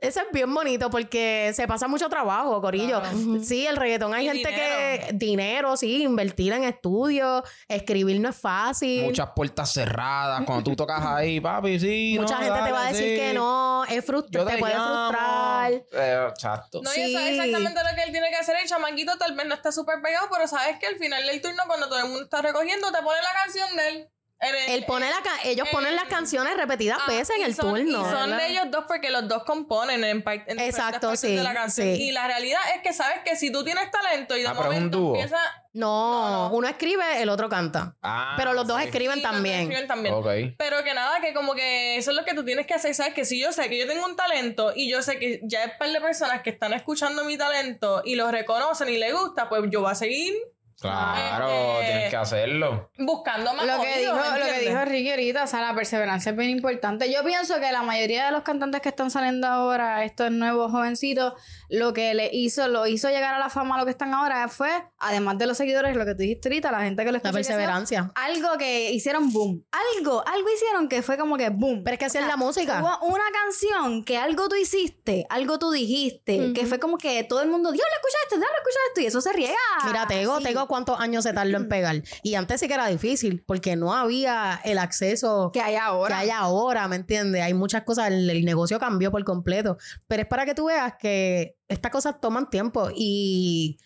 Eso es bien bonito porque se pasa mucho trabajo, Corillo. Sí, el reggaetón hay Y gente dinero. que. Dinero, sí, invertir en estudios, escribir no es fácil. Muchas puertas cerradas. Cuando tú tocas ahí, papi, sí. Mucha no, gente te va a decir sí. que no, es frustra- Yo te, te, puede llamo. frustrar. Eh, exacto. No, y eso es Sí. exactamente lo que él tiene que hacer. El chamaquito tal vez no está súper pegado, pero sabes que al final del turno, cuando todo el mundo está recogiendo, te pone la canción de él. En el- Él pone la ca- ellos ponen las canciones repetidas Ah, veces en y el son- turno. Y son ¿verdad? de ellos dos porque los dos componen en, en Exacto, sí, de la canción. sí. Y la realidad es que sabes que si tú tienes talento y de Ah, pero es un momento dúo. empieza... No, uno escribe, el otro canta. Ah, Pero los dos sí. escriben los también. escriben también. Ok. Pero que nada, que como que eso es lo que tú tienes que hacer, ¿sabes? Que si yo sé que yo tengo un talento y yo sé que ya hay un par de personas que están escuchando mi talento y lo reconocen y les gusta, pues yo voy a seguir Claro, Este- tienes que hacerlo. buscando más Lo que, dijo, ¿me lo que dijo Ricky ahorita, o sea, la perseverancia es bien importante. Yo pienso que la mayoría de los cantantes que están saliendo ahora, estos nuevos jovencitos, lo que le hizo, lo hizo llegar a la fama a lo que están ahora fue, además de los seguidores, lo que tú dijiste ahorita, la gente que lo La escucha. que sea, perseverancia. algo que hicieron boom. Algo, algo hicieron que fue como que boom. Pero es que así es la música. Hubo una canción que algo tú hiciste, algo tú dijiste, que fue como que todo el mundo, Dios, escucha esto, Dios, escucha esto, y eso se riega. Mira, Tego, así. Tego, ¿cuántos años se tardó en pegar? Y antes sí que era difícil, porque no había el acceso que hay que ahora. hay ahora, ¿me entiendes? Hay muchas cosas, el, el negocio cambió por completo. Pero es para que tú veas que estas cosas toman tiempo y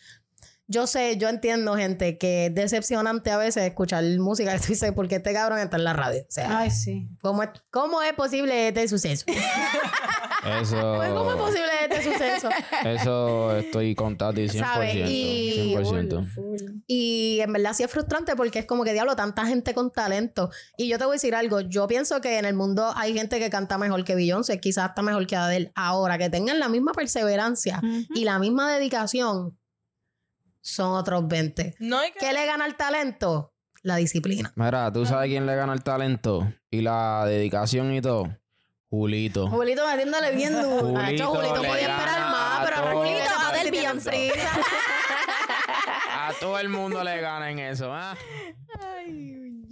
yo sé, yo entiendo, gente, que es decepcionante a veces escuchar música. Tú dices, ¿por qué este cabrón está en la radio? O sea, Ay, sí. ¿cómo es, cómo es posible este suceso? Eso. Pues, ¿Cómo es posible este suceso? Eso estoy con Tati 100%. ¿Sabe? Y- 100%. Y en verdad sí es frustrante porque es como que diablo, tanta gente con talento. Y yo te voy a decir algo, yo pienso que en el mundo hay gente que canta mejor que Beyoncé, quizás hasta mejor que Adele. Ahora, que tengan la misma perseverancia y la misma dedicación, son otros 20. No hay que... ¿Qué le gana al talento? La disciplina. Mira, ¿tú sabes quién le gana el talento? Y la dedicación y todo. Julito. Julito metiéndole bien duro. Julito Julito le podía gana esperar más, a pero todo. Julito, Adele, Adele, Beyoncé. Beyoncé. A todo el mundo le gana en eso, ¿ah? Ay,